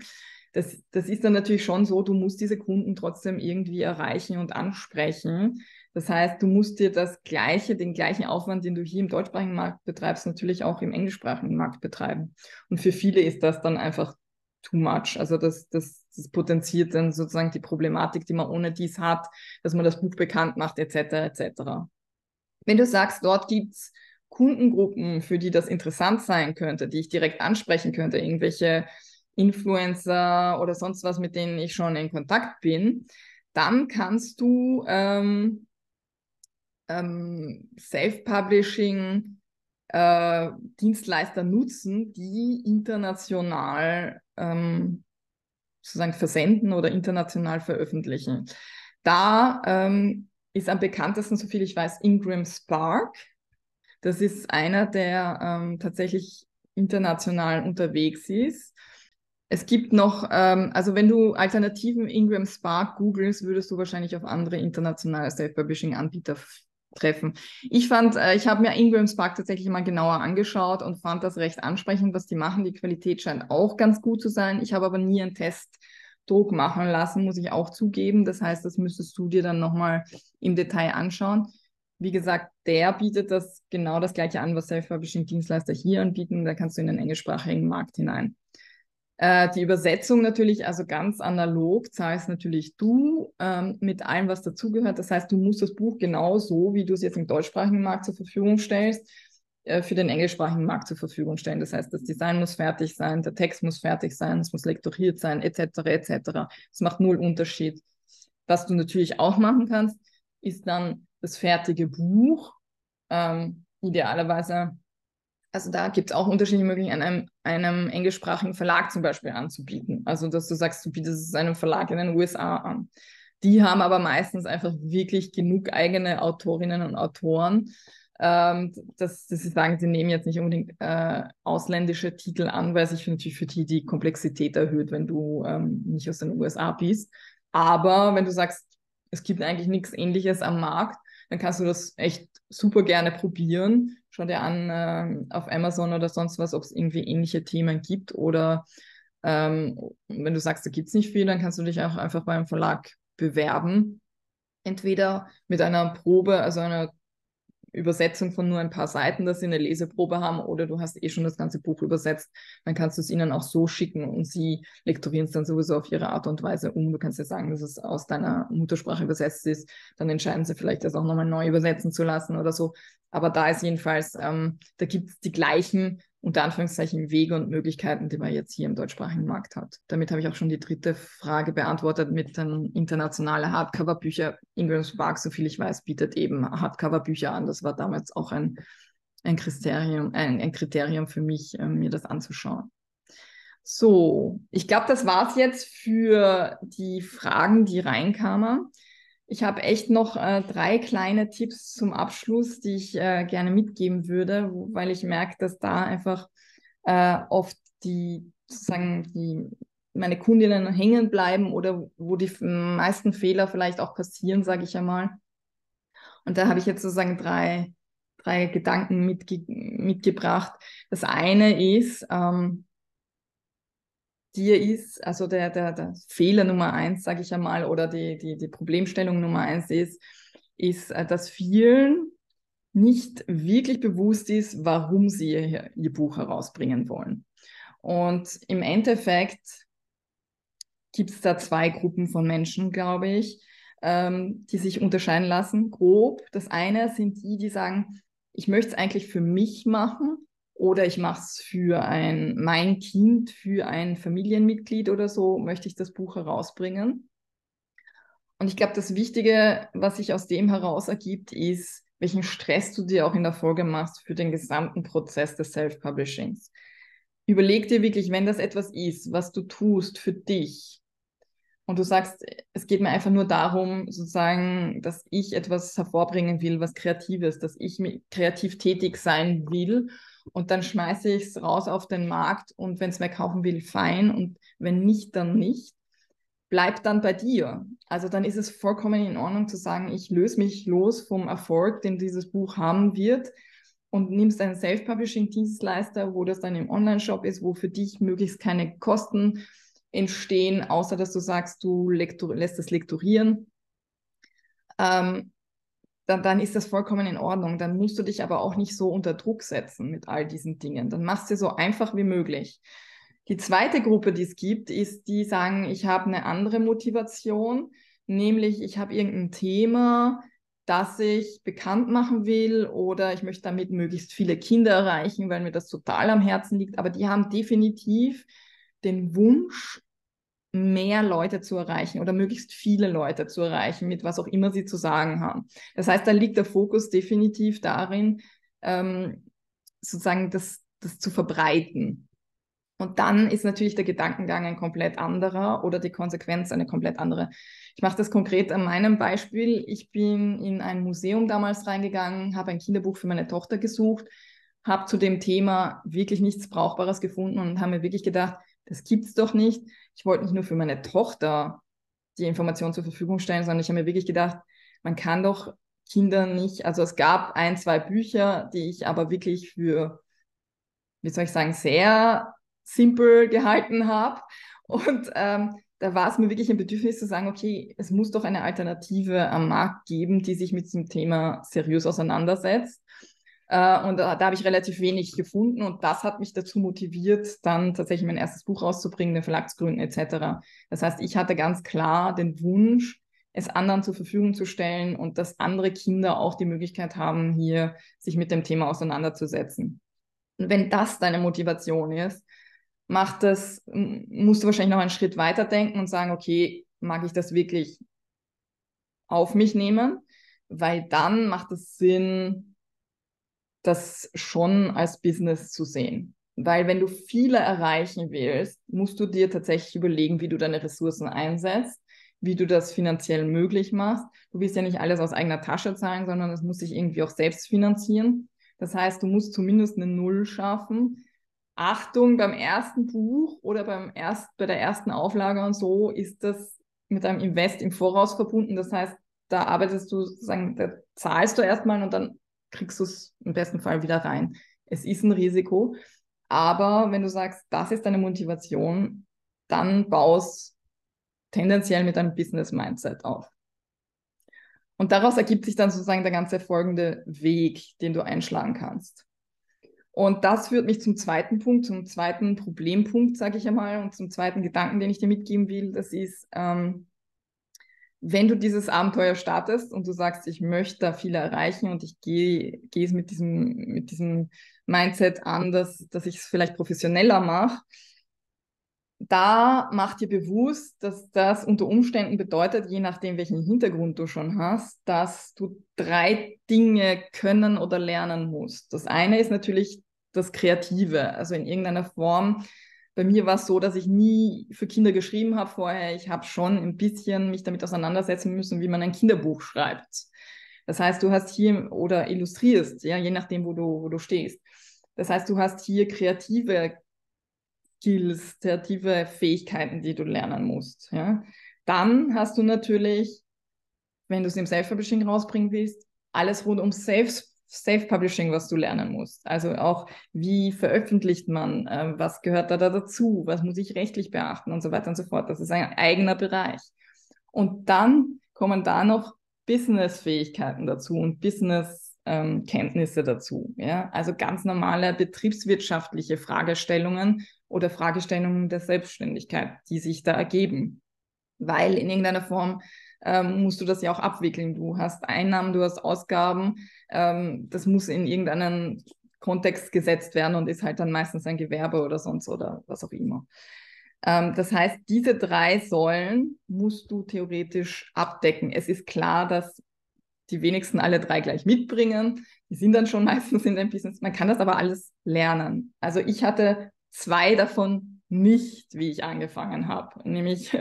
das, das ist dann natürlich schon so, du musst diese Kunden trotzdem irgendwie erreichen und ansprechen. Das heißt, du musst dir das gleiche, den gleichen Aufwand, den du hier im deutschsprachigen Markt betreibst, natürlich auch im englischsprachigen Markt betreiben. Und für viele ist das dann einfach too much. Also das, das, das potenziert dann sozusagen die Problematik, die man ohne dies hat, dass man das Buch bekannt macht, etc. etc. Wenn du sagst, dort gibt's Kundengruppen, für die das interessant sein könnte, die ich direkt ansprechen könnte, irgendwelche Influencer oder sonst was, mit denen ich schon in Kontakt bin, dann kannst du ähm, ähm, Self-Publishing äh, Dienstleister nutzen, die international ähm, sozusagen versenden oder international veröffentlichen. Da ähm, ist am bekanntesten, soviel ich weiß, Ingram Spark. Das ist einer, der ähm, tatsächlich international unterwegs ist es gibt noch, ähm, also wenn du Alternativen Ingram Spark googelst, würdest du wahrscheinlich auf andere internationale Self-Publishing-Anbieter treffen. Ich fand, äh, ich habe mir Ingram Spark tatsächlich mal genauer angeschaut und fand das recht ansprechend, was die machen. Die Qualität scheint auch ganz gut zu sein. Ich habe aber nie einen Testdruck machen lassen, muss ich auch zugeben. Das heißt, das müsstest du dir dann nochmal im Detail anschauen. Wie gesagt, der bietet das genau das gleiche an, was Self-Publishing-Dienstleister hier anbieten. Da kannst du in den englischsprachigen Markt hinein. Äh, die Übersetzung natürlich, also ganz analog, zahlst natürlich du ähm, mit allem, was dazugehört. Das heißt, du musst das Buch genauso, wie du es jetzt im deutschsprachigen Markt zur Verfügung stellst, äh, für den englischsprachigen Markt zur Verfügung stellen. Das heißt, das Design muss fertig sein, der Text muss fertig sein, es muss lektoriert sein, etc., etc. Es macht null Unterschied. Was du natürlich auch machen kannst, ist dann das fertige Buch, ähm, idealerweise also da gibt es auch unterschiedliche Möglichkeiten, einem, einem englischsprachigen Verlag zum Beispiel anzubieten. Also dass du sagst, du bietest es einem Verlag in den USA an. Die haben aber meistens einfach wirklich genug eigene Autorinnen und Autoren, ähm, dass, dass, sie sagen, sie nehmen jetzt nicht unbedingt äh, ausländische Titel an, weil sich natürlich für die die Komplexität erhöht, wenn du ähm, nicht aus den USA bist. Aber wenn du sagst, es gibt eigentlich nichts Ähnliches am Markt, dann kannst du das echt super gerne probieren. Schau dir an äh, auf Amazon oder sonst was, ob es irgendwie ähnliche Themen gibt. Oder ähm, wenn du sagst, da gibt es nicht viel, dann kannst du dich auch einfach beim Verlag bewerben. Entweder mit einer Probe, also einer Übersetzung von nur ein paar Seiten, dass sie eine Leseprobe haben oder du hast eh schon das ganze Buch übersetzt, dann kannst du es ihnen auch so schicken und sie lektorieren es dann sowieso auf ihre Art und Weise um. Du kannst ja sagen, dass es aus deiner Muttersprache übersetzt ist, dann entscheiden sie vielleicht, das auch nochmal neu übersetzen zu lassen oder so. Aber da ist jedenfalls, ähm, da gibt es die gleichen unter Anführungszeichen Wege und Möglichkeiten, die man jetzt hier im deutschsprachigen Markt hat. Damit habe ich auch schon die dritte Frage beantwortet mit den internationalen Hardcover-Bücher. Ingram Spark, soviel ich weiß, bietet eben Hardcover-Bücher an. Das war damals auch ein, ein, Kriterium, ein, ein Kriterium für mich, äh, mir das anzuschauen. So, ich glaube, das war es jetzt für die Fragen, die reinkamen. Ich habe echt noch äh, drei kleine Tipps zum Abschluss, die ich äh, gerne mitgeben würde, weil ich merke, dass da einfach äh, oft die sozusagen die meine Kundinnen hängen bleiben oder wo die meisten Fehler vielleicht auch passieren, sage ich einmal. Und da habe ich jetzt sozusagen drei, drei Gedanken mitge mitgebracht. Das eine ist, ähm, dir ist, also der, der, der Fehler Nummer eins, sage ich einmal, oder die, die, die Problemstellung Nummer eins ist, ist, äh, dass vielen nicht wirklich bewusst ist, warum sie ihr, ihr Buch herausbringen wollen. Und im Endeffekt gibt es da zwei Gruppen von Menschen, glaube ich, ähm, die sich unterscheiden lassen. Grob. Das eine sind die, die sagen, ich möchte es eigentlich für mich machen oder ich mache es für ein mein Kind, für ein Familienmitglied oder so, möchte ich das Buch herausbringen. Und ich glaube, das Wichtige, was sich aus dem heraus ergibt, ist, welchen Stress du dir auch in der Folge machst für den gesamten Prozess des Self-Publishings. Überleg dir wirklich, wenn das etwas ist, was du tust für dich, und du sagst, es geht mir einfach nur darum, sozusagen, dass ich etwas hervorbringen will, was Kreatives, dass ich kreativ tätig sein will. Und dann schmeiße ich es raus auf den Markt und wenn es wer kaufen will, fein. Und wenn nicht, dann nicht. Bleib dann bei dir. Also dann ist es vollkommen in Ordnung zu sagen, ich löse mich los vom Erfolg, den dieses Buch haben wird und nimmst einen Self-Publishing-Dienstleister, wo das dann im Online-Shop ist, wo für dich möglichst keine Kosten entstehen, außer dass du sagst, du lässt es lektorieren, ähm, dann, dann ist das vollkommen in Ordnung. Dann musst du dich aber auch nicht so unter Druck setzen mit all diesen Dingen. Dann machst du so einfach wie möglich. Die zweite Gruppe, die es gibt, ist, die sagen, ich habe eine andere Motivation, nämlich ich habe irgendein Thema, das ich bekannt machen will oder ich möchte damit möglichst viele Kinder erreichen, weil mir das total am Herzen liegt. Aber die haben definitiv den Wunsch, mehr Leute zu erreichen oder möglichst viele Leute zu erreichen, mit was auch immer sie zu sagen haben. Das heißt, da liegt der Fokus definitiv darin, ähm, sozusagen das, das zu verbreiten. Und dann ist natürlich der Gedankengang ein komplett anderer oder die Konsequenz eine komplett andere. Ich mache das konkret an meinem Beispiel. Ich bin in ein Museum damals reingegangen, habe ein Kinderbuch für meine Tochter gesucht, habe zu dem Thema wirklich nichts Brauchbares gefunden und habe mir wirklich gedacht, das gibt's doch nicht. Ich wollte nicht nur für meine Tochter die Information zur Verfügung stellen, sondern ich habe mir wirklich gedacht, man kann doch Kinder nicht, also es gab ein, zwei Bücher, die ich aber wirklich für, wie soll ich sagen, sehr simpel gehalten habe. Und ähm, da war es mir wirklich ein Bedürfnis zu sagen, okay, es muss doch eine Alternative am Markt geben, die sich mit diesem Thema seriös auseinandersetzt. Äh, und da, da habe ich relativ wenig gefunden und das hat mich dazu motiviert, dann tatsächlich mein erstes Buch rauszubringen, den Verlag zu gründen etc. Das heißt, ich hatte ganz klar den Wunsch, es anderen zur Verfügung zu stellen und dass andere Kinder auch die Möglichkeit haben, hier sich mit dem Thema auseinanderzusetzen. Und wenn das deine Motivation ist, macht das, musst du wahrscheinlich noch einen Schritt weiter denken und sagen, okay, mag ich das wirklich auf mich nehmen? Weil dann macht es Sinn, das schon als Business zu sehen. Weil wenn du viele erreichen willst, musst du dir tatsächlich überlegen, wie du deine Ressourcen einsetzt, wie du das finanziell möglich machst. Du willst ja nicht alles aus eigener Tasche zahlen, sondern es muss sich irgendwie auch selbst finanzieren. Das heißt, du musst zumindest eine Null schaffen. Achtung, beim ersten Buch oder beim erst, bei der ersten Auflage und so ist das mit einem Invest im Voraus verbunden. Das heißt, da arbeitest du, sozusagen, da zahlst du erstmal und dann kriegst du es im besten Fall wieder rein. Es ist ein Risiko, aber wenn du sagst, das ist deine Motivation, dann baust tendenziell mit einem Business-Mindset auf. Und daraus ergibt sich dann sozusagen der ganze folgende Weg, den du einschlagen kannst. Und das führt mich zum zweiten Punkt, zum zweiten Problempunkt, sage ich einmal, und zum zweiten Gedanken, den ich dir mitgeben will. Das ist, ähm, wenn du dieses Abenteuer startest und du sagst, ich möchte da viel erreichen und ich gehe, gehe es mit diesem, mit diesem Mindset an, dass, dass ich es vielleicht professioneller mache, da mach dir bewusst, dass das unter Umständen bedeutet, je nachdem, welchen Hintergrund du schon hast, dass du drei Dinge können oder lernen musst. Das eine ist natürlich das Kreative, also in irgendeiner Form bei mir war es so, dass ich nie für Kinder geschrieben habe vorher. Ich habe schon ein bisschen mich damit auseinandersetzen müssen, wie man ein Kinderbuch schreibt. Das heißt, du hast hier oder illustrierst, ja, je nachdem, wo du, wo du stehst. Das heißt, du hast hier kreative Skills, kreative Fähigkeiten, die du lernen musst. Ja. Dann hast du natürlich, wenn du es im Self-Publishing rausbringen willst, alles rund um Self Self-Publishing, was du lernen musst. Also auch, wie veröffentlicht man, äh, was gehört da, da dazu, was muss ich rechtlich beachten und so weiter und so fort. Das ist ein eigener Bereich. Und dann kommen da noch Business-Fähigkeiten dazu und Business-Kenntnisse ähm, dazu. Ja? Also ganz normale betriebswirtschaftliche Fragestellungen oder Fragestellungen der Selbstständigkeit, die sich da ergeben. Weil in irgendeiner Form ähm, musst du das ja auch abwickeln. Du hast Einnahmen, du hast Ausgaben. Ähm, das muss in irgendeinen Kontext gesetzt werden und ist halt dann meistens ein Gewerbe oder sonst oder was auch immer. Ähm, das heißt, diese drei Säulen musst du theoretisch abdecken. Es ist klar, dass die wenigsten alle drei gleich mitbringen. Die sind dann schon meistens in dem Business. Man kann das aber alles lernen. Also ich hatte zwei davon nicht, wie ich angefangen habe, nämlich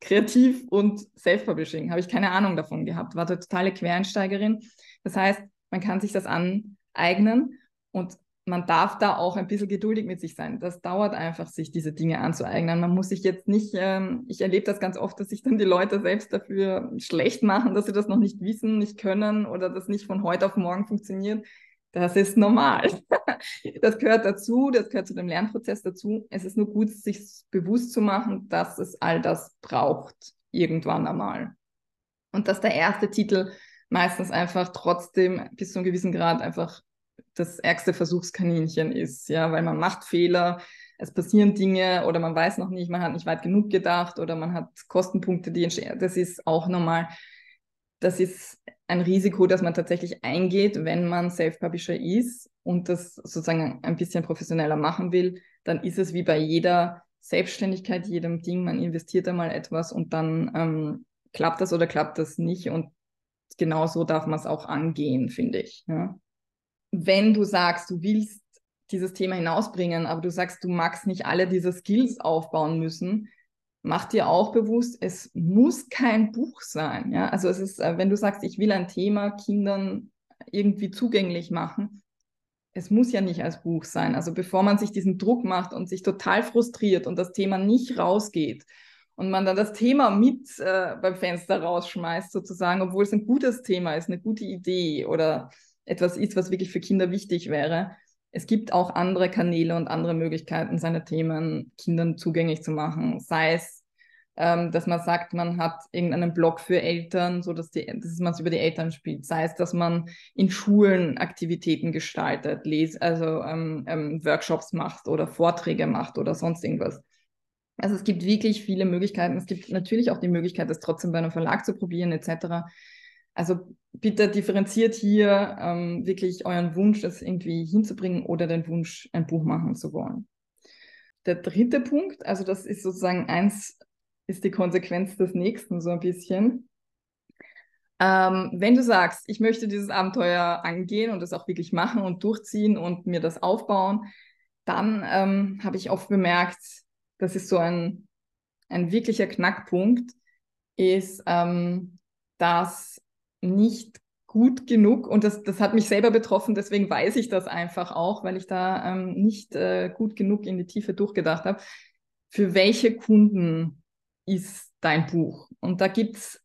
kreativ und Self-Publishing. Habe ich keine Ahnung davon gehabt, war totale Quereinsteigerin. Das heißt, man kann sich das aneignen und man darf da auch ein bisschen geduldig mit sich sein. Das dauert einfach, sich diese Dinge anzueignen. Man muss sich jetzt nicht, ähm, ich erlebe das ganz oft, dass sich dann die Leute selbst dafür schlecht machen, dass sie das noch nicht wissen, nicht können oder das nicht von heute auf morgen funktioniert. Das ist normal. Das gehört dazu, das gehört zu dem Lernprozess dazu. Es ist nur gut, sich bewusst zu machen, dass es all das braucht, irgendwann einmal. Und dass der erste Titel meistens einfach trotzdem bis zu einem gewissen Grad einfach das ärgste Versuchskaninchen ist, ja, weil man macht Fehler, es passieren Dinge oder man weiß noch nicht, man hat nicht weit genug gedacht oder man hat Kostenpunkte, die entstehen. Das ist auch normal. Das ist ein Risiko, das man tatsächlich eingeht, wenn man Self-Publisher ist und das sozusagen ein bisschen professioneller machen will, dann ist es wie bei jeder Selbstständigkeit, jedem Ding, man investiert einmal etwas und dann ähm, klappt das oder klappt das nicht und genau so darf man es auch angehen, finde ich. Ja wenn du sagst, du willst dieses Thema hinausbringen, aber du sagst, du magst nicht alle diese Skills aufbauen müssen, mach dir auch bewusst, es muss kein Buch sein. Ja? Also es ist, äh, wenn du sagst, ich will ein Thema Kindern irgendwie zugänglich machen, es muss ja nicht als Buch sein. Also bevor man sich diesen Druck macht und sich total frustriert und das Thema nicht rausgeht und man dann das Thema mit äh, beim Fenster rausschmeißt sozusagen, obwohl es ein gutes Thema ist, eine gute Idee oder etwas ist, was wirklich für Kinder wichtig wäre. Es gibt auch andere Kanäle und andere Möglichkeiten, seine Themen Kindern zugänglich zu machen. Sei es, ähm, dass man sagt, man hat irgendeinen Blog für Eltern, so dass, dass man es über die Eltern spielt. Sei es, dass man in Schulen Aktivitäten gestaltet, les also ähm, ähm, Workshops macht oder Vorträge macht oder sonst irgendwas. Also es gibt wirklich viele Möglichkeiten. Es gibt natürlich auch die Möglichkeit, das trotzdem bei einem Verlag zu probieren etc. Also bitte differenziert hier ähm, wirklich euren Wunsch, das irgendwie hinzubringen oder den Wunsch, ein Buch machen zu wollen. Der dritte Punkt, also das ist sozusagen eins, ist die Konsequenz des nächsten so ein bisschen. Ähm, wenn du sagst, ich möchte dieses Abenteuer angehen und es auch wirklich machen und durchziehen und mir das aufbauen, dann ähm, habe ich oft bemerkt, das ist so ein, ein wirklicher Knackpunkt, ist, ähm, dass nicht gut genug und das, das hat mich selber betroffen, deswegen weiß ich das einfach auch, weil ich da ähm, nicht äh, gut genug in die Tiefe durchgedacht habe. Für welche Kunden ist dein Buch? Und da gibt es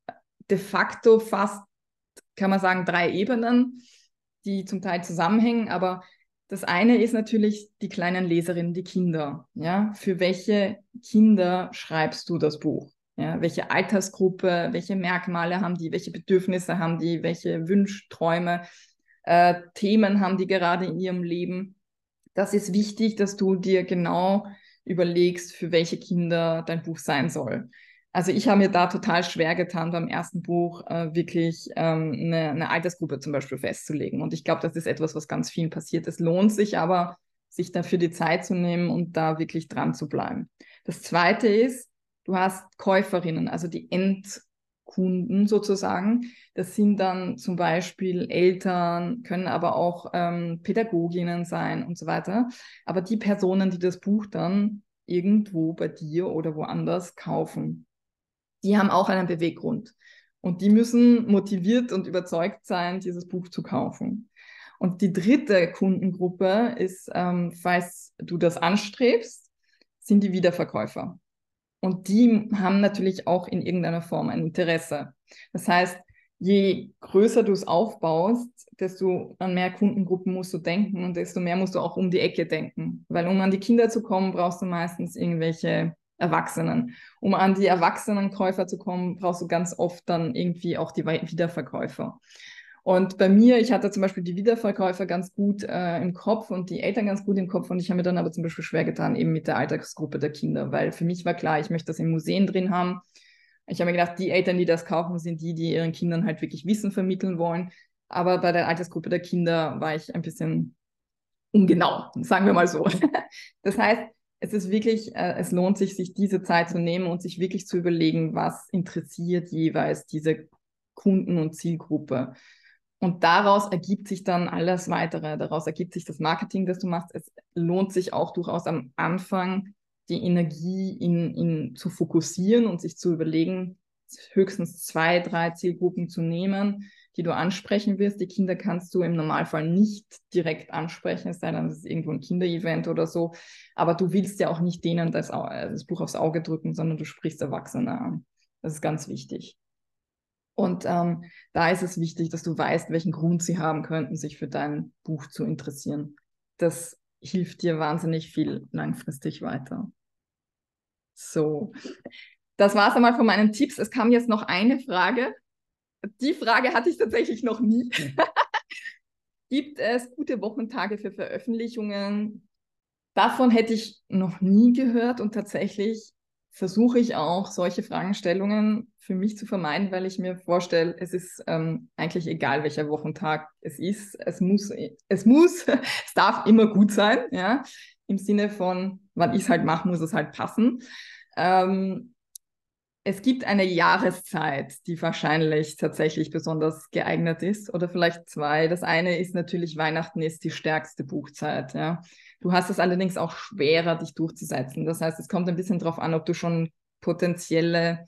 de facto fast, kann man sagen, drei Ebenen, die zum Teil zusammenhängen, aber das eine ist natürlich die kleinen Leserinnen, die Kinder. Ja? Für welche Kinder schreibst du das Buch? Ja, welche Altersgruppe, welche Merkmale haben die, welche Bedürfnisse haben die, welche Wünsche, Träume, äh, Themen haben die gerade in ihrem Leben. Das ist wichtig, dass du dir genau überlegst, für welche Kinder dein Buch sein soll. Also ich habe mir da total schwer getan, beim ersten Buch äh, wirklich ähm, eine, eine Altersgruppe zum Beispiel festzulegen. Und ich glaube, das ist etwas, was ganz vielen passiert. Es lohnt sich aber, sich dafür die Zeit zu nehmen und da wirklich dran zu bleiben. Das Zweite ist, Du hast Käuferinnen, also die Endkunden sozusagen. Das sind dann zum Beispiel Eltern, können aber auch ähm, Pädagoginnen sein und so weiter. Aber die Personen, die das Buch dann irgendwo bei dir oder woanders kaufen, die haben auch einen Beweggrund. Und die müssen motiviert und überzeugt sein, dieses Buch zu kaufen. Und die dritte Kundengruppe ist, ähm, falls du das anstrebst, sind die Wiederverkäufer. Und die haben natürlich auch in irgendeiner Form ein Interesse. Das heißt, je größer du es aufbaust, desto an mehr Kundengruppen musst du denken und desto mehr musst du auch um die Ecke denken. Weil um an die Kinder zu kommen, brauchst du meistens irgendwelche Erwachsenen. Um an die erwachsenen Käufer zu kommen, brauchst du ganz oft dann irgendwie auch die Wiederverkäufer. Und bei mir, ich hatte zum Beispiel die Wiederverkäufer ganz gut äh, im Kopf und die Eltern ganz gut im Kopf und ich habe mir dann aber zum Beispiel schwer getan, eben mit der Alltagsgruppe der Kinder, weil für mich war klar, ich möchte das in Museen drin haben. Ich habe mir gedacht, die Eltern, die das kaufen, sind die, die ihren Kindern halt wirklich Wissen vermitteln wollen. Aber bei der Altersgruppe der Kinder war ich ein bisschen ungenau, sagen wir mal so. Das heißt, es ist wirklich, äh, es lohnt sich, sich diese Zeit zu nehmen und sich wirklich zu überlegen, was interessiert jeweils diese Kunden und Zielgruppe. Und daraus ergibt sich dann alles weitere. Daraus ergibt sich das Marketing, das du machst. Es lohnt sich auch durchaus am Anfang, die Energie in, in zu fokussieren und sich zu überlegen, höchstens zwei, drei Zielgruppen zu nehmen, die du ansprechen wirst. Die Kinder kannst du im Normalfall nicht direkt ansprechen, es sei denn, es ist irgendwo ein Kinderevent oder so. Aber du willst ja auch nicht denen das, das Buch aufs Auge drücken, sondern du sprichst Erwachsene an. Das ist ganz wichtig. Und ähm, da ist es wichtig, dass du weißt, welchen Grund sie haben könnten, sich für dein Buch zu interessieren. Das hilft dir wahnsinnig viel langfristig weiter. So, das war es einmal von meinen Tipps. Es kam jetzt noch eine Frage. Die Frage hatte ich tatsächlich noch nie. Gibt es gute Wochentage für Veröffentlichungen? Davon hätte ich noch nie gehört und tatsächlich versuche ich auch solche Fragestellungen für mich zu vermeiden, weil ich mir vorstelle, es ist ähm, eigentlich egal, welcher Wochentag es ist. Es muss, es muss, es darf immer gut sein, ja. Im Sinne von, wann ich es halt mache, muss es halt passen. Ähm, es gibt eine Jahreszeit, die wahrscheinlich tatsächlich besonders geeignet ist, oder vielleicht zwei. Das eine ist natürlich, Weihnachten ist die stärkste Buchzeit, ja. Du hast es allerdings auch schwerer, dich durchzusetzen. Das heißt, es kommt ein bisschen darauf an, ob du schon potenzielle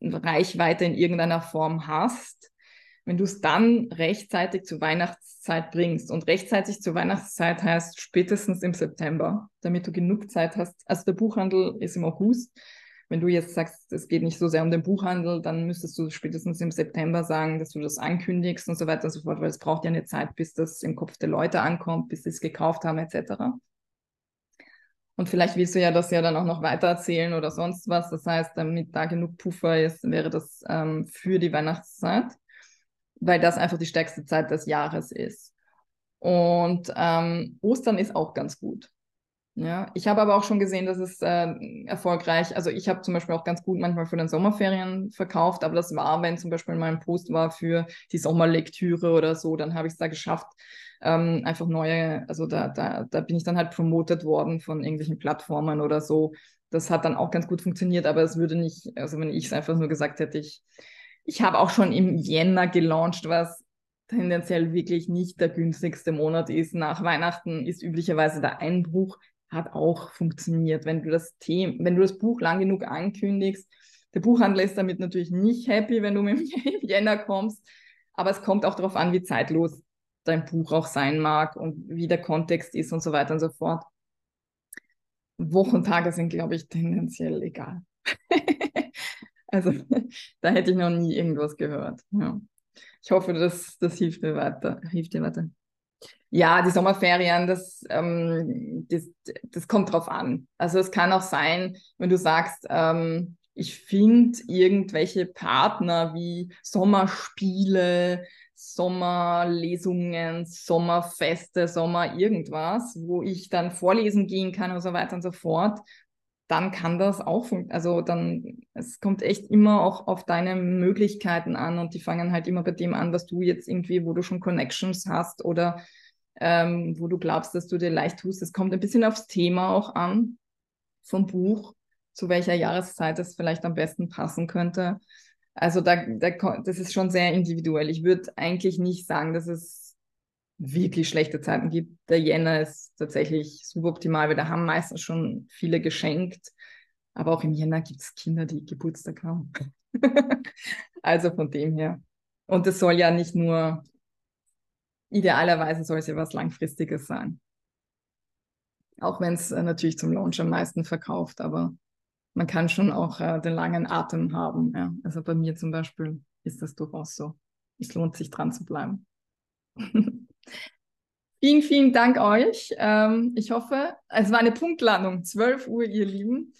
Reichweite in irgendeiner Form hast. Wenn du es dann rechtzeitig zur Weihnachtszeit bringst und rechtzeitig zur Weihnachtszeit heißt spätestens im September, damit du genug Zeit hast. Also der Buchhandel ist im August wenn du jetzt sagst, es geht nicht so sehr um den Buchhandel, dann müsstest du spätestens im September sagen, dass du das ankündigst und so weiter und so fort, weil es braucht ja eine Zeit, bis das im Kopf der Leute ankommt, bis sie es gekauft haben, etc. Und vielleicht willst du ja das ja dann auch noch weiter erzählen oder sonst was. Das heißt, damit da genug Puffer ist, wäre das ähm, für die Weihnachtszeit, weil das einfach die stärkste Zeit des Jahres ist. Und ähm, Ostern ist auch ganz gut. Ja, ich habe aber auch schon gesehen, dass es äh, erfolgreich, also ich habe zum Beispiel auch ganz gut manchmal für den Sommerferien verkauft, aber das war, wenn zum Beispiel mein Post war für die Sommerlektüre oder so, dann habe ich es da geschafft, ähm, einfach neue, also da, da, da bin ich dann halt promotet worden von irgendwelchen Plattformen oder so. Das hat dann auch ganz gut funktioniert, aber es würde nicht, also wenn ich es einfach nur gesagt hätte, ich, ich habe auch schon im Jänner gelauncht, was tendenziell wirklich nicht der günstigste Monat ist. Nach Weihnachten ist üblicherweise der Einbruch hat auch funktioniert. Wenn du das Thema, wenn du das Buch lang genug ankündigst, der Buchhandler ist damit natürlich nicht happy, wenn du mit dem Jänner kommst, aber es kommt auch darauf an, wie zeitlos dein Buch auch sein mag und wie der Kontext ist und so weiter und so fort. Wochentage sind, glaube ich, tendenziell egal. also da hätte ich noch nie irgendwas gehört. Ja. Ich hoffe, das, das hilft mir weiter. Hilft dir weiter. Ja, die Sommerferien, das, ähm, das, das kommt drauf an. Also es kann auch sein, wenn du sagst, ähm, ich finde irgendwelche Partner wie Sommerspiele, Sommerlesungen, Sommerfeste, Sommer irgendwas, wo ich dann vorlesen gehen kann und so weiter und so fort, dann kann das auch funktionieren. Also dann, es kommt echt immer auch auf deine Möglichkeiten an und die fangen halt immer bei dem an, was du jetzt irgendwie, wo du schon Connections hast oder ähm, wo du glaubst, dass du dir leicht tust. Es kommt ein bisschen aufs Thema auch an vom Buch, zu welcher Jahreszeit es vielleicht am besten passen könnte. Also da, da, das ist schon sehr individuell. Ich würde eigentlich nicht sagen, dass es wirklich schlechte Zeiten gibt. Der Jänner ist tatsächlich suboptimal, weil da haben meistens schon viele geschenkt. Aber auch im Jänner gibt es Kinder, die Geburtstag haben. also von dem her. Und es soll ja nicht nur idealerweise soll es ja was Langfristiges sein. Auch wenn es äh, natürlich zum Launch am meisten verkauft, aber man kann schon auch äh, den langen Atem haben. Ja. Also bei mir zum Beispiel ist das durchaus so. Es lohnt sich dran zu bleiben. vielen, vielen Dank euch. Ähm, ich hoffe, es war eine Punktlandung. 12 Uhr, ihr Lieben.